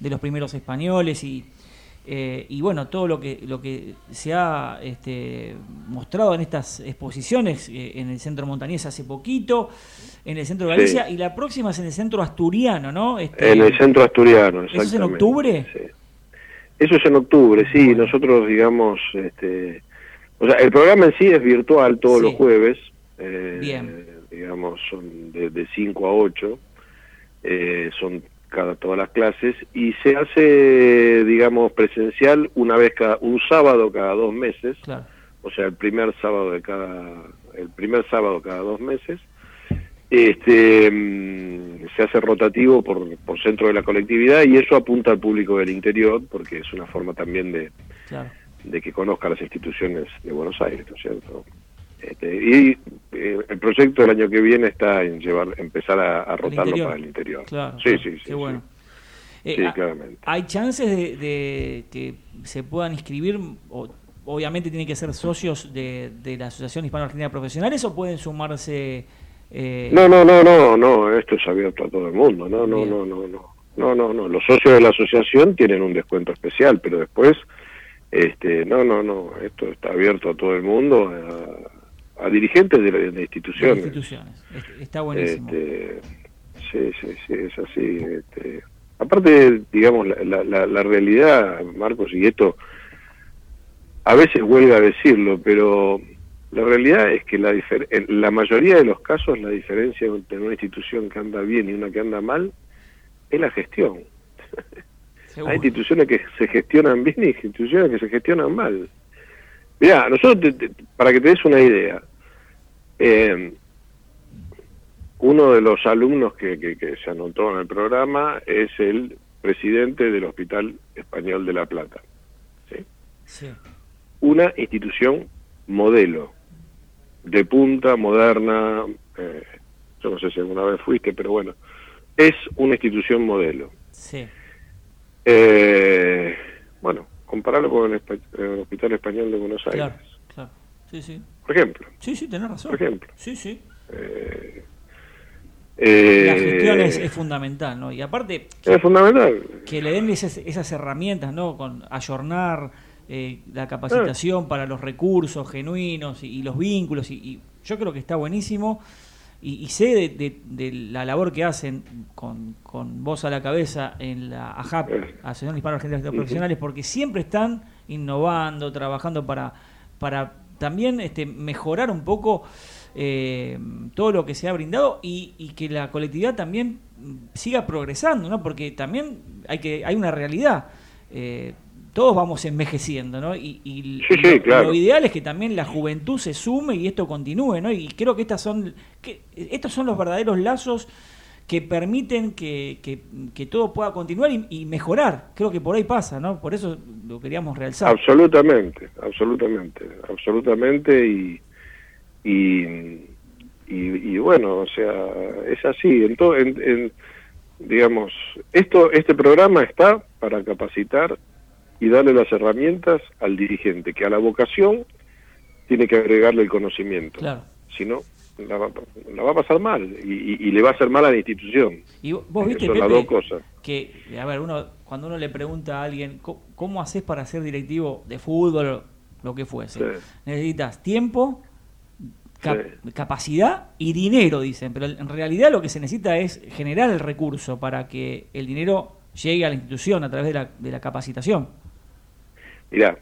de los primeros españoles y, eh, y bueno, todo lo que, lo que se ha este, mostrado en estas exposiciones eh, en el centro montañés hace poquito, en el centro de Sí. Galicia y la próxima es en el centro asturiano, ¿no? Este, En el centro asturiano, ¿Eso es en octubre? Sí. Eso es en octubre, sí. Nosotros, digamos, este, o sea, el programa en sí es virtual todos Sí. los jueves. eh, Bien. Digamos, son de, de 5 a 8. eh, son cada todas las clases y se hace, digamos, presencial una vez cada un sábado cada dos meses. Claro. O sea, el primer sábado de cada el primer sábado cada dos meses. Este mm, se hace rotativo por, por centro de la colectividad y eso apunta al público del interior porque es una forma también de, Claro. de que conozca las instituciones de Buenos Aires, ¿no es cierto? Este, y eh, el proyecto del año que viene está en llevar empezar a, a rotarlo interior. para el interior. Claro, sí, claro, sí, sí. qué sí. bueno. Eh, Sí, claramente. ¿Hay chances de, de que se puedan inscribir? O, obviamente tienen que ser socios de, de la Asociación Hispano-Argentina de Profesionales o pueden sumarse... eh, No, no, no, no, no, esto es abierto a todo el mundo, no, no, Bien. no, no, no, no, no, no, los socios de la asociación tienen un descuento especial, pero después, este, no, no, no, esto está abierto a todo el mundo, a, a dirigentes de, de de instituciones. instituciones. Est- Está buenísimo. Este, sí, sí, sí, es así. Este. Aparte, digamos, la, la, la, realidad, Marcos, y esto a veces huelga decirlo, pero la realidad es que la, en la mayoría de los casos la diferencia entre una institución que anda bien y una que anda mal es la gestión. Hay instituciones que se gestionan bien y instituciones que se gestionan mal. Mirá, nosotros, te- te- para que te des una idea, eh, uno de los alumnos que, que- que se anotó en el programa es el presidente del Hospital Español de La Plata. ¿sí? Sí. Una institución modelo, de punta, moderna, eh, yo no sé si alguna vez fuiste, pero bueno, es una institución modelo. Sí. Eh, bueno, compararlo con el, Hospital Español de Buenos Aires, Claro, claro. Sí, sí. por ejemplo. Sí, sí, tenés razón. Por ejemplo. Sí, sí. Eh, eh, la gestión es, es fundamental, ¿no? Y aparte, es fundamental. que le den esas, esas herramientas, ¿no? Con ayornar eh, la capacitación para los recursos genuinos y, y los vínculos. Y, y yo creo que está buenísimo. Y, y sé de, de- de la labor que hacen con, con vos a la cabeza en la AJAP, Asociación Hispano Argentina de. Profesionales, porque siempre están innovando, trabajando para, para también este, mejorar un poco eh, todo lo que se ha brindado y, y que la colectividad también siga progresando, ¿no? Porque también hay que hay una realidad. eh, todos vamos envejeciendo, ¿no? Y, y Sí, sí, lo, claro. lo ideal es que también la juventud se sume y esto continúe, ¿no? Y creo que estas son que estos son los verdaderos lazos que permiten que, que- que todo pueda continuar y, y mejorar. Creo que por ahí pasa, ¿no? Por eso lo queríamos realzar. Absolutamente, absolutamente, absolutamente y, y, y, y bueno, o sea, es así. En todo, en, en- digamos, esto, este programa está para capacitar y darle las herramientas al dirigente, que a la vocación tiene que agregarle el conocimiento. Claro. Si no, la va, la va a pasar mal y, y- y le va a hacer mal a la institución. Y vos viste, Son las Pepe, dos cosas. que, a ver, uno cuando uno le pregunta a alguien, "¿Cómo- ¿cómo haces para ser directivo de fútbol lo que fuese? Sí. Necesitas tiempo, cap- capacidad y dinero, dicen, pero en realidad lo que se necesita es generar el recurso para que el dinero llegue a la institución a través de la, de la capacitación. Mirá,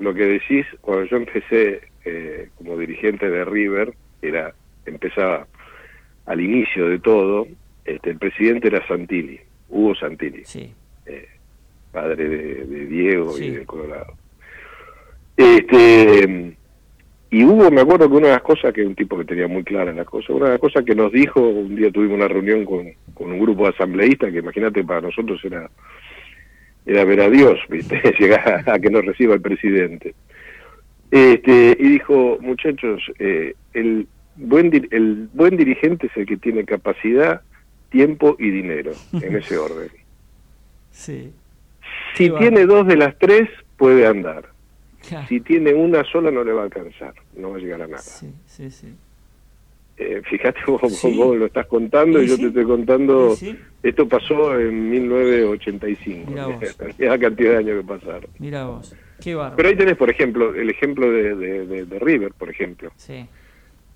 lo que decís, cuando yo empecé eh, como dirigente de River, era empezaba al inicio de todo, este, el presidente era Santilli, Hugo Santilli, eh, padre de, de Diego y de Colorado. Este, y Hugo, me acuerdo que una de las cosas, que es un tipo que tenía muy claras las cosas, una de las cosas que nos dijo, un día tuvimos una reunión con, con un grupo de asambleístas, que imagínate para nosotros era era ver a Dios, ¿viste? llegar a que nos reciba el presidente. Este, y dijo, muchachos, eh, el, buen el buen dirigente es el que tiene capacidad, tiempo y dinero, en ese orden. Sí. Si tiene dos de las tres, puede andar. Claro. Si tiene una sola, no le va a alcanzar, no va a llegar a nada. Sí, sí, sí. Eh, fíjate, vos, Sí. vos lo estás contando y yo sí. te estoy contando, Sí, esto pasó en 1985, Mirá vos. la cantidad de años que pasaron. Mira vos, qué bárbaro. Pero ahí tenés, por ejemplo, el ejemplo de, de- de- de River, por ejemplo. Sí,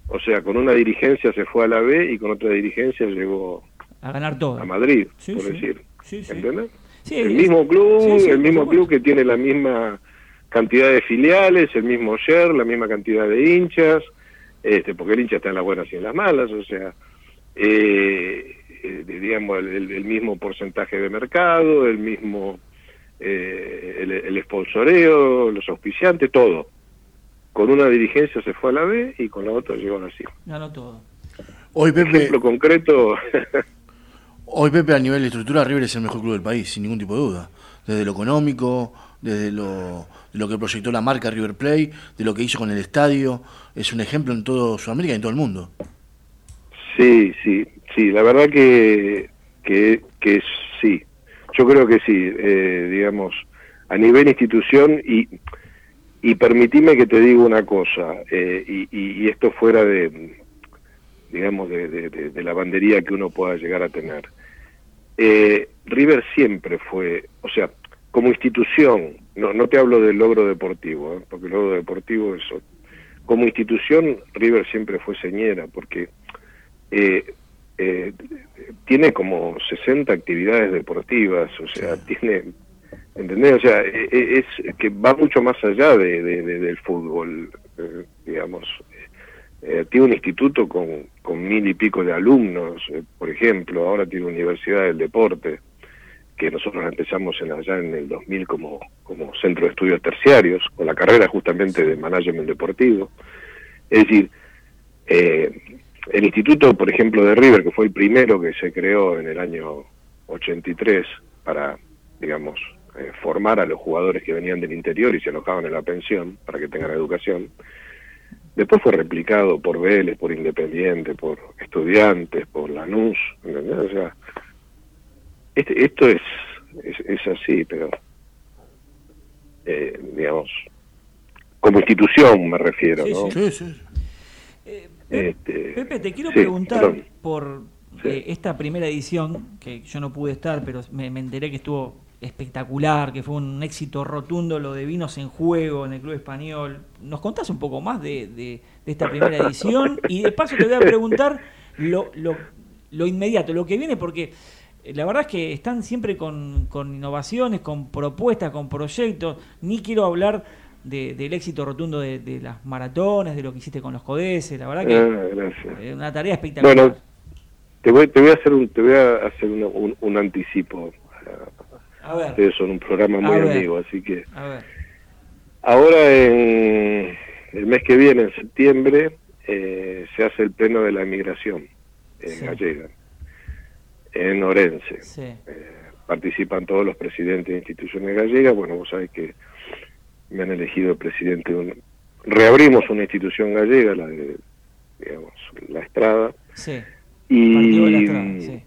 O sea, con una dirigencia se fue a la B y con otra dirigencia llegó a ganar todo. a Madrid, Sí, por sí. decir. Sí, sí. ¿Entendés? Sí, el mismo club, el mismo club que tiene la misma cantidad de filiales, el mismo share, la misma cantidad de hinchas, este, porque el hincha está en las buenas y en las malas, o sea, eh, eh, digamos, el, el- el mismo porcentaje de mercado, el mismo, eh, el, el sponsoreo, los auspiciantes, todo. Con una dirigencia se fue a la B y con la otra llegó a la C. Ganó todo. Hoy Pepe, Ejemplo concreto, hoy Pepe a nivel de estructura River es el mejor club del país, sin ningún tipo de duda. Desde lo económico, desde lo, de lo que proyectó la marca River Play, de lo que hizo con el estadio, es un ejemplo en todo Sudamérica y en todo el mundo. Sí, sí, sí, la verdad que, que, que sí, yo creo que sí, eh, digamos, a nivel institución y, y permitime que te diga una cosa, eh, y, y- esto fuera de, digamos, de la bandería que uno pueda llegar a tener. Eh, River siempre fue, o sea, como institución, no, no te hablo del logro deportivo, ¿eh? porque el logro deportivo es otro. como institución River siempre fue señera, porque eh, eh, tiene como 60 actividades deportivas, o sea, tiene, ¿entendés? O sea, e- e- es que va mucho más allá de, de- de- del fútbol, eh, digamos. Eh, tiene un instituto con, con mil y pico de alumnos, por ejemplo, ahora tiene Universidad del Deporte, que nosotros empezamos en allá en el 2000 como, como centro de estudios terciarios, con la carrera justamente de management deportivo. Es decir, eh, el instituto, por ejemplo, de River, que fue el primero que se creó en el año 83 para, digamos, eh, formar a los jugadores que venían del interior y se alojaban en la pensión para que tengan educación. Después fue replicado por Vélez, por Independiente, por Estudiantes, por Lanús, ¿entendés? O sea, este, esto es, es, es así, pero, eh, digamos, como institución me refiero, Sí, ¿no? sí. Sí, Este, Pepe, te quiero sí, preguntar perdón. por eh, esta primera edición, que yo no pude estar, pero me, me enteré que estuvo espectacular, que fue un éxito rotundo lo de Vinos en Juego en el Club Español. ¿Nos contás un poco más de, de- de esta primera edición? Y de paso te voy a preguntar lo, lo, lo inmediato, lo que viene, porque eh, la verdad es que están siempre con, con innovaciones, con propuestas, con proyectos. Ni quiero hablar de- del éxito rotundo de, de las maratones, de lo que hiciste con los codeces. La verdad que Ah, es una tarea espectacular. Bueno, te voy, te voy a hacer un, te voy a hacer un, un anticipo. A ver. Ustedes son un programa muy A ver. amigo, así que A ver. ahora en el mes que viene, en septiembre, eh, se hace el pleno de la migración en Sí. Gallega. En Orense. Sí. Eh, participan todos los presidentes de instituciones gallegas. Bueno, vos sabés que me han elegido presidente. de un- reabrimos una institución gallega, la de, digamos, la Estrada. Sí. Y, Partido de la Estrada, sí.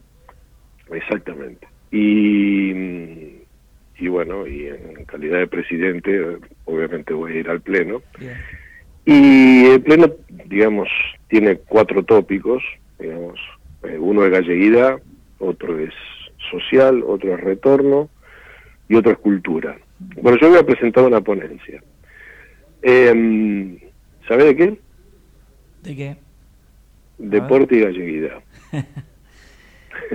Exactamente. Y, y bueno, y en calidad de presidente, obviamente voy a ir al Pleno. Bien. Y el Pleno, digamos, tiene cuatro tópicos, digamos, eh, uno es galleguidad, otro es social, otro es retorno y otro es cultura. Bueno, yo voy a presentar una ponencia. Eh, ¿Sabe de qué? ¿De qué? Deporte y galleguidad.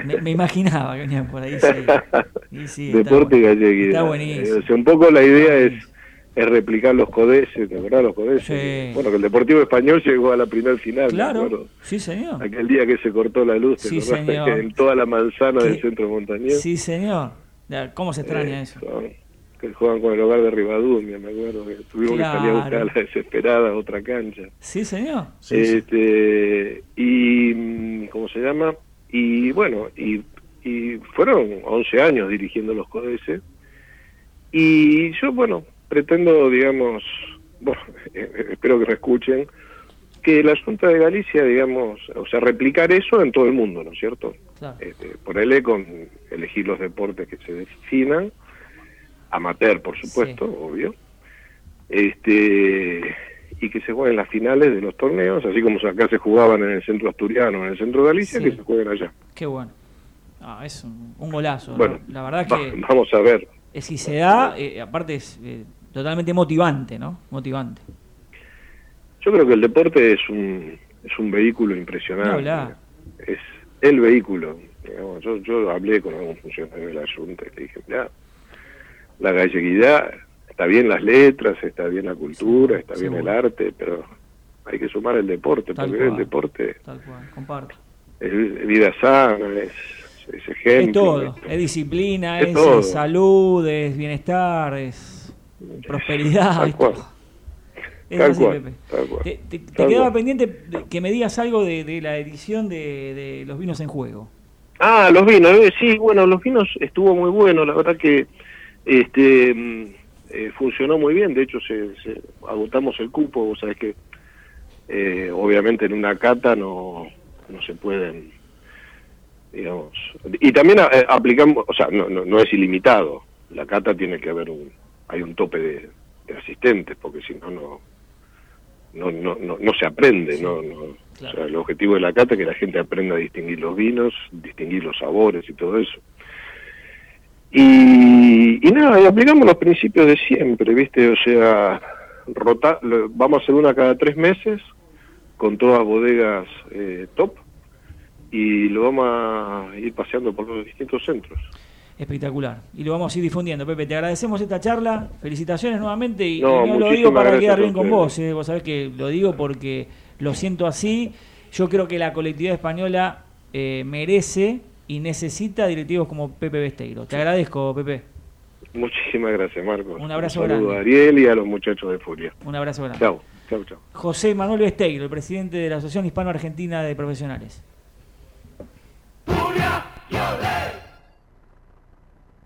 Me, me imaginaba que venía por ahí. Sí. Y sí, está Deporte y galleguidad. Está buenísimo. o sea, un poco la idea es, es replicar los codeces, ¿te acordás los codeces? Sí. Bueno, que el Deportivo Español llegó a la primer final, Claro, sí señor. Aquel día que se cortó la luz, ¿te Sí, señor. en toda la manzana del centro montañés. Sí, señor. ¿Cómo se extraña Eh, eso? Que juegan con el hogar de Rivadumia, me acuerdo que tuvimos que salir a buscar a la desesperada a otra cancha. Sí, señor. este y mm, cómo se llama y bueno y, y fueron 11 años dirigiendo los codeces y yo bueno pretendo digamos bueno espero que me escuchen que la Junta de Galicia digamos o sea replicar eso en todo el mundo no es cierto Claro. este, ponerle con elegir los deportes que se definan amateur por supuesto obvio este y que se jueguen las finales de los torneos, así como acá se jugaban en el centro asturiano, en el centro de Galicia, Sí. que se jueguen allá. Qué bueno. Ah, es un, un golazo. ¿no? Bueno, la verdad va- que vamos a ver. eh, si se da, eh, aparte es eh, totalmente motivante, ¿no? Motivante. Yo creo que el deporte es un es un vehículo impresionante. hablar. es el vehículo. digamos. Yo, yo hablé con algún funcionario de la Junta y le dije, mira, la galleguidad, está bien las letras, está bien la cultura, está bien el arte, pero hay que sumar el deporte, Tal porque el deporte Tal cual, comparto. es vida sana, es, es ejemplo. Es todo, es disciplina, Es salud, es bienestar, es prosperidad. Tal cual. Es Tal así, cual, Pepe. tal cual. Te, te- te Tal quedaba cual. pendiente que me digas algo de, de la edición de, de los vinos en juego. Ah, los vinos, eh, sí, bueno, los vinos estuvo muy bueno, la verdad que este mm, eh, funcionó muy bien, de hecho se, se- agotamos el cupo, vos sabés que eh, obviamente en una cata no, no se pueden, digamos, y también aplicamos, o sea, no, no, no es ilimitado, la cata tiene que haber un, hay un tope de, de asistentes, porque si no, no, no, no, no, no se aprende, no, no, o sea, el objetivo de la cata es que la gente aprenda a distinguir los vinos, distinguir los sabores y todo eso. Y, y nada, y aplicamos los principios de siempre, ¿viste? O sea, rota, lo- vamos a hacer una cada tres meses con todas bodegas eh, top y lo vamos a ir paseando por los distintos centros. Espectacular. Y lo vamos a ir difundiendo. Pepe, te agradecemos esta charla. Felicitaciones nuevamente. Y, No, lo digo para quedar bien con vos. eh. Vos sabés que lo digo porque lo siento así. Yo creo que la colectividad española eh, merece y necesita directivos como Pepe Besteiro. Te agradezco, Pepe. Muchísimas gracias, Marcos. Un abrazo saludo grande. a Ariel y a los muchachos de Furia. Un abrazo grande. Chao, chao, chao. José Manuel Besteiro, el presidente de la Asociación Hispano-Argentina de Profesionales.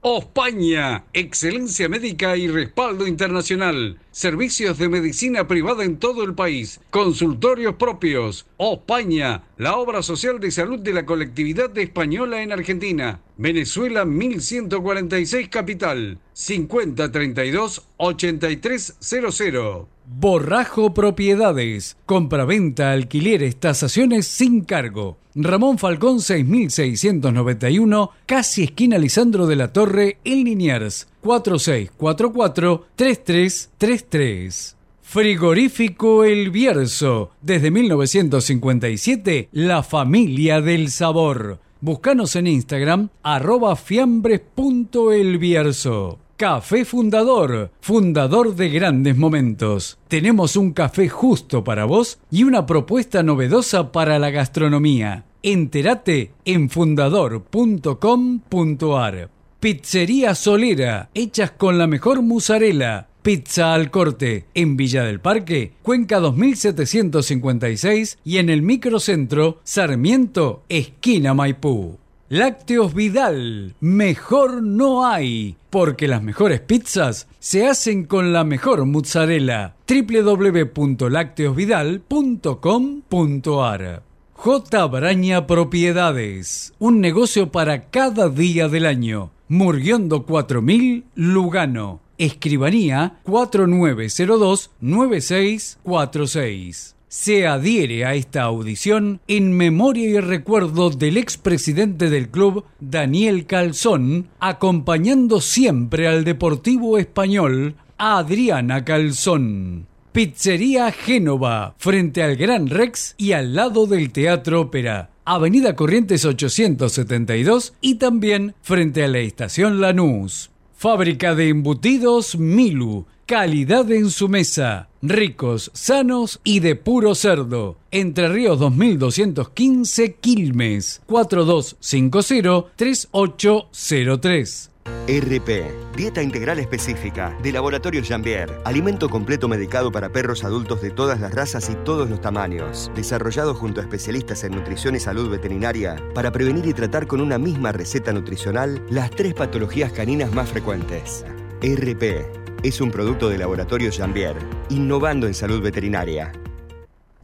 Ospaña, excelencia médica y respaldo internacional. Servicios de medicina privada en todo el país. Consultorios propios. Ospaña, la obra social de salud de la colectividad española en Argentina. Venezuela 1146 Capital. 5032 8300. Borrajo Propiedades. Compraventa, alquileres, tasaciones sin cargo. Ramón Falcón 6691, casi esquina Lisandro de la Torre, en Liniers. 4644-3333. Frigorífico El Bierzo. Desde 1957, la familia del sabor. Búscanos en Instagram, arroba fiambres.elbierzo. Café Fundador, fundador de grandes momentos. Tenemos un café justo para vos y una propuesta novedosa para la gastronomía. Entérate en fundador.com.ar. Pizzería Solera, hechas con la mejor mozzarella. Pizza al corte, en Villa del Parque, Cuenca 2756 y en el microcentro Sarmiento, esquina Maipú. Lácteos Vidal, mejor no hay, porque las mejores pizzas se hacen con la mejor mozzarella. www.lacteosvidal.com.ar J. Braña Propiedades, un negocio para cada día del año. Murguiondo 4000, Lugano. Escribanía 4902-9646. Se adhiere a esta audición en memoria y recuerdo del expresidente del club, Daniel Calzón, acompañando siempre al Deportivo Español, Adriana Calzón. Pizzería Génova, frente al Gran Rex y al lado del Teatro Ópera. Avenida Corrientes 872 y también frente a la Estación Lanús. Fábrica de embutidos Milu. Calidad en su mesa. Ricos, sanos y de puro cerdo. Entre Ríos 2215 Quilmes. 4250-3803. RP, Dieta Integral Específica, de Laboratorio Jambier. Alimento completo medicado para perros adultos de todas las razas y todos los tamaños. Desarrollado junto a especialistas en nutrición y salud veterinaria para prevenir y tratar con una misma receta nutricional las tres patologías caninas más frecuentes. RP es un producto de Laboratorio Jambier, innovando en salud veterinaria.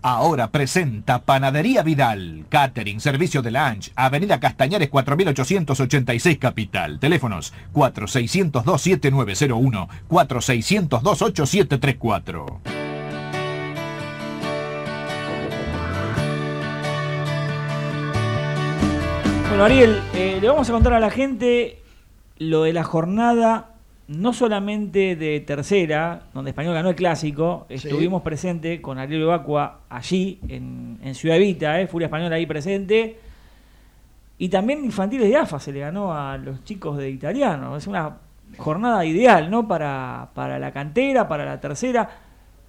Ahora presenta Panadería Vidal, Catering, Servicio de Lunch, Avenida Castañares 4886 Capital. Teléfonos 4602-7901, 4602-8734. Bueno, Ariel, eh, le vamos a contar a la gente lo de la jornada, no solamente de tercera, donde Español ganó el clásico, estuvimos presentes con Ariel Evacua allí, en, en Ciudad Evita, eh, Furia Española ahí presente, y también infantiles de AFA se le ganó a los chicos de italiano. Es una jornada ideal, ¿no? Para, para la cantera, para la tercera.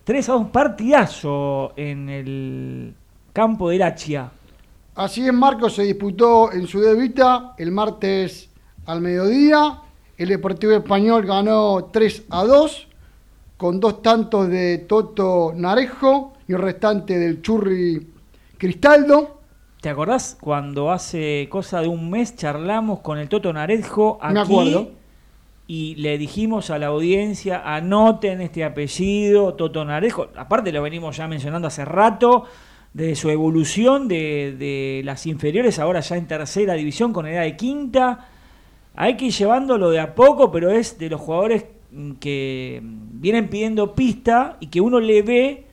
3 a 2, partidazo en el campo del Achia. Así es, Marcos, se disputó en su debita el martes al mediodía. El Deportivo Español ganó 3 a 2 con dos tantos de Toto Narejo y el restante del Churri Cristaldo. ¿Te acordás cuando hace cosa de un mes charlamos con el Toto Narejo aquí? Me acuerdo. Y le dijimos a la audiencia, anoten este apellido, Toto Narejo. Aparte lo venimos ya mencionando hace rato, de su evolución de, de las inferiores, ahora ya en tercera división con edad de quinta. Hay que ir llevándolo de a poco, pero es de los jugadores mm, que vienen pidiendo pista y que uno le ve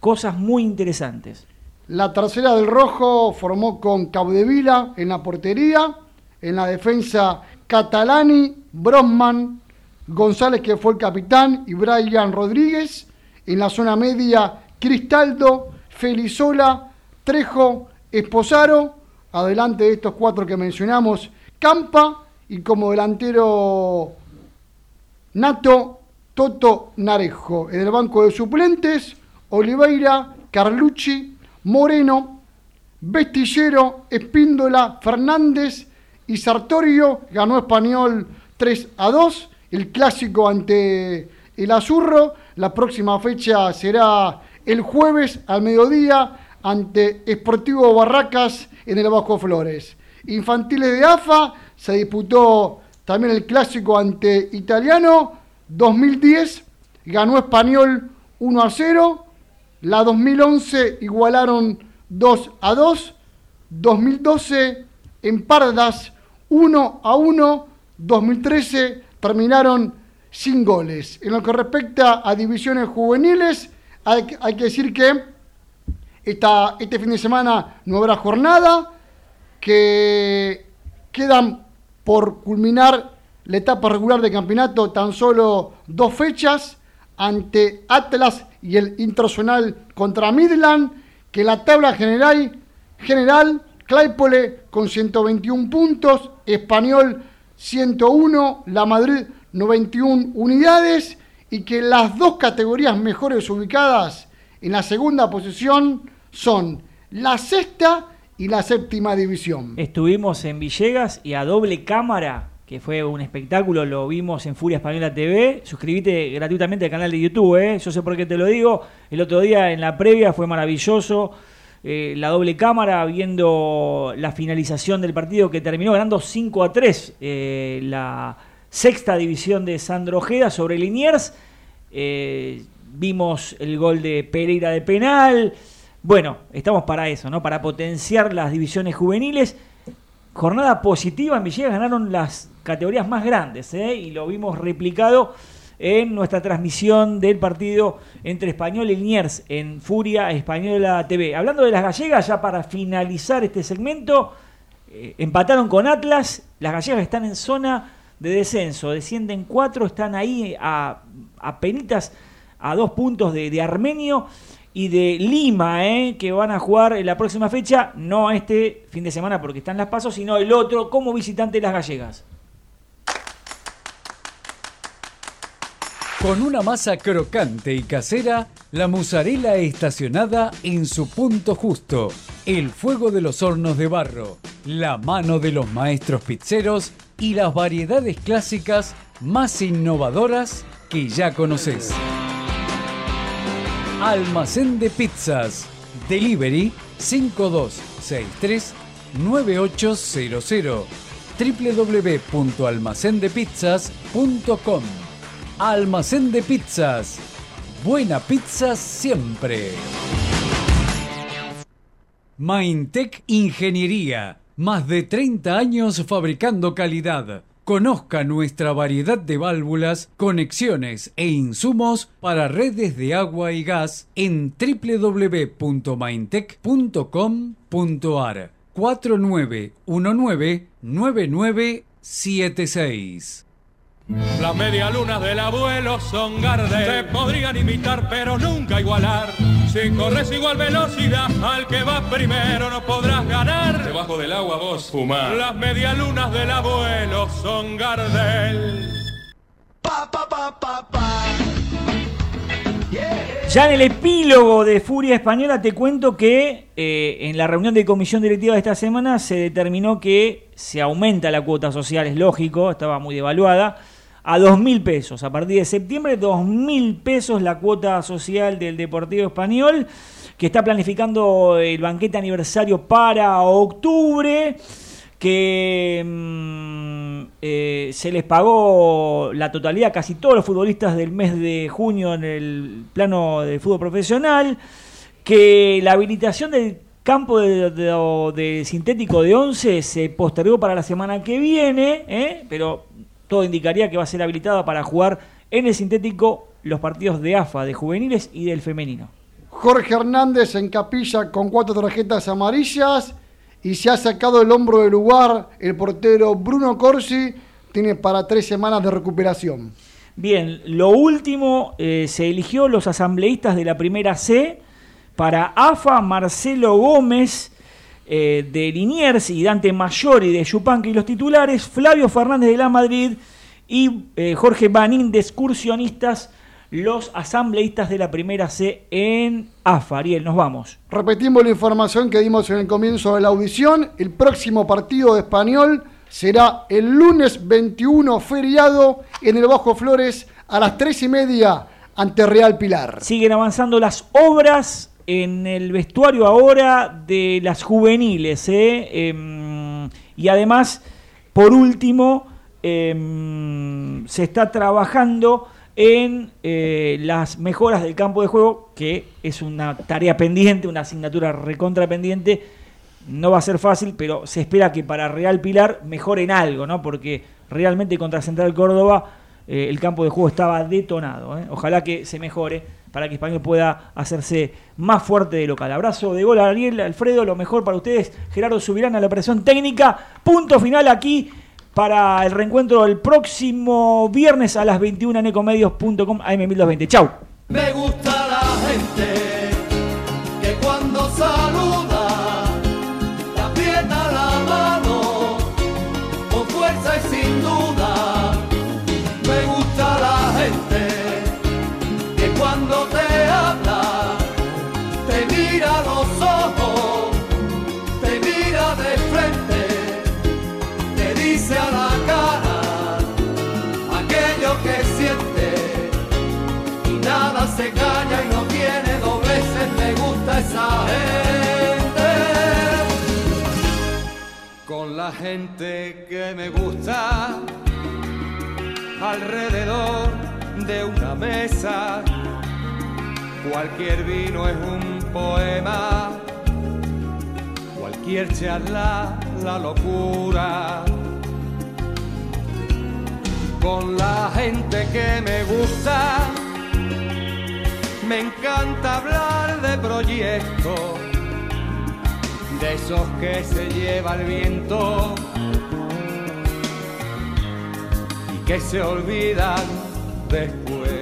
cosas muy interesantes. La tercera del Rojo formó con Caudevila en la portería, en la defensa Catalani, Brosman, González que fue el capitán y Brian Rodríguez, en la zona media Cristaldo, Felizola, Trejo, Esposaro, adelante de estos cuatro que mencionamos, Campa y como delantero Nato, Toto Narejo. En el banco de suplentes, Oliveira, Carlucci, Moreno, Vestillero, Espíndola, Fernández y Sartorio. Ganó Español 3 a 2. El clásico ante el Azurro. La próxima fecha será el jueves al mediodía ante Esportivo Barracas en el Bajo Flores. Infantiles de AFA se disputó también el clásico ante Italiano 2010. Ganó Español 1 a 0. La 2011 igualaron 2 a 2. 2012 en Pardas 1 a 1. 2013 terminaron sin goles. En lo que respecta a divisiones juveniles, hay, hay que decir que esta, este fin de semana no habrá jornada, que quedan por culminar la etapa regular de campeonato tan solo dos fechas ante Atlas y el Internacional contra Midland, que la tabla general, general Claypole con 121 puntos, Español 101, La Madrid 91 unidades y que las dos categorías mejores ubicadas en la segunda posición son la sexta y la séptima división. Estuvimos en Villegas y a doble cámara, que fue un espectáculo, lo vimos en Furia Española TV. Suscríbete gratuitamente al canal de YouTube, ¿eh? yo sé por qué te lo digo. El otro día en la previa fue maravilloso. eh, la doble cámara viendo la finalización del partido que terminó ganando 5 a 3 eh, la sexta división de Sandro Ojeda sobre Liniers. Eh, vimos el gol de Pereira de penal. Bueno, estamos para eso, ¿no? Para potenciar las divisiones juveniles. Jornada positiva, en Villegas ganaron las categorías más grandes, ¿eh? Y lo vimos replicado en nuestra transmisión del partido entre Español y Liniers en Furia Española TV. Hablando de las gallegas, ya para finalizar este segmento, eh, empataron con Atlas, las gallegas están en zona de descenso, descienden cuatro, están ahí a, a penitas a dos puntos de, de Armenio y de Lima, ¿eh? que van a jugar en la próxima fecha, no este fin de semana porque están las pasos, sino el otro como visitante de las gallegas. Con una masa crocante y casera, la mozzarella estacionada en su punto justo, el fuego de los hornos de barro, la mano de los maestros pizzeros y las variedades clásicas más innovadoras que ya conoces. Almacén de pizzas. Delivery 5263 9800 www.almacendepizzas.com Almacén de pizzas. Buena pizza siempre. Maintech Ingeniería. Más de 30 años fabricando calidad. Conozca nuestra variedad de válvulas, conexiones e insumos para redes de agua y gas en www.maintech.com.ar 4919-9976. Las medialunas del abuelo son Gardel. Te podrían imitar, pero nunca igualar. Si corres igual velocidad al que va primero, no podrás ganar. Debajo del agua vos fumar. Las medialunas del abuelo son Gardel. Ya en el epílogo de Furia Española te cuento que eh, en la reunión de comisión directiva de esta semana se determinó que se aumenta la cuota social, es lógico, estaba muy devaluada, a dos mil pesos. A partir de septiembre, dos mil pesos la cuota social del Deportivo Español, que está planificando el banquete aniversario para octubre que mm, eh, se les pagó la totalidad, casi todos los futbolistas del mes de junio en el plano del fútbol profesional, que la habilitación del campo de, de- de sintético de 11 se postergó para la semana que viene, ¿eh? pero todo indicaría que va a ser habilitada para jugar en el sintético los partidos de AFA, de juveniles y del femenino. Jorge Hernández en capilla con cuatro tarjetas amarillas y se ha sacado el hombro del lugar el portero Bruno Corsi. Tiene para tres semanas de recuperación. Bien, lo último, eh, se eligió los asambleístas de la primera C para AFA, Marcelo Gómez eh, de Liniers y Dante Mayori de Yupanqui y los titulares, Flavio Fernández de la Madrid y eh, Jorge Banín de Excursionistas, los asambleístas de la primera C en AFA. Ariel, nos vamos. Repetimos la información que dimos en el comienzo de la audición. El próximo partido de español será el lunes 21, feriado, en el Bajo Flores, a las 3 y media, ante Real Pilar. Siguen avanzando las obras en el vestuario ahora de las juveniles. ¿eh? Em, y además, por último, em, se está trabajando en eh, las mejoras del campo de juego, que es una tarea pendiente, una asignatura recontra pendiente. No va a ser fácil, pero se espera que para Real Pilar mejoren algo, ¿no? Porque realmente contra Central Córdoba eh, el campo de juego estaba detonado. Ojalá que se mejore para que Español pueda hacerse más fuerte de local. Abrazo de gol a Ariel, Alfredo, lo mejor para ustedes. Gerardo Subirán a la operación técnica. Punto final aquí para el reencuentro el próximo viernes a las 21 en ecomedios.com AM1220. Chau. Me gusta la gente la gente que me gusta alrededor de una mesa. Cualquier vino es un poema, cualquier charla la locura. Con la gente que me gusta, me encanta hablar de proyectos, de esos que se lleva el viento y que se olvidan después.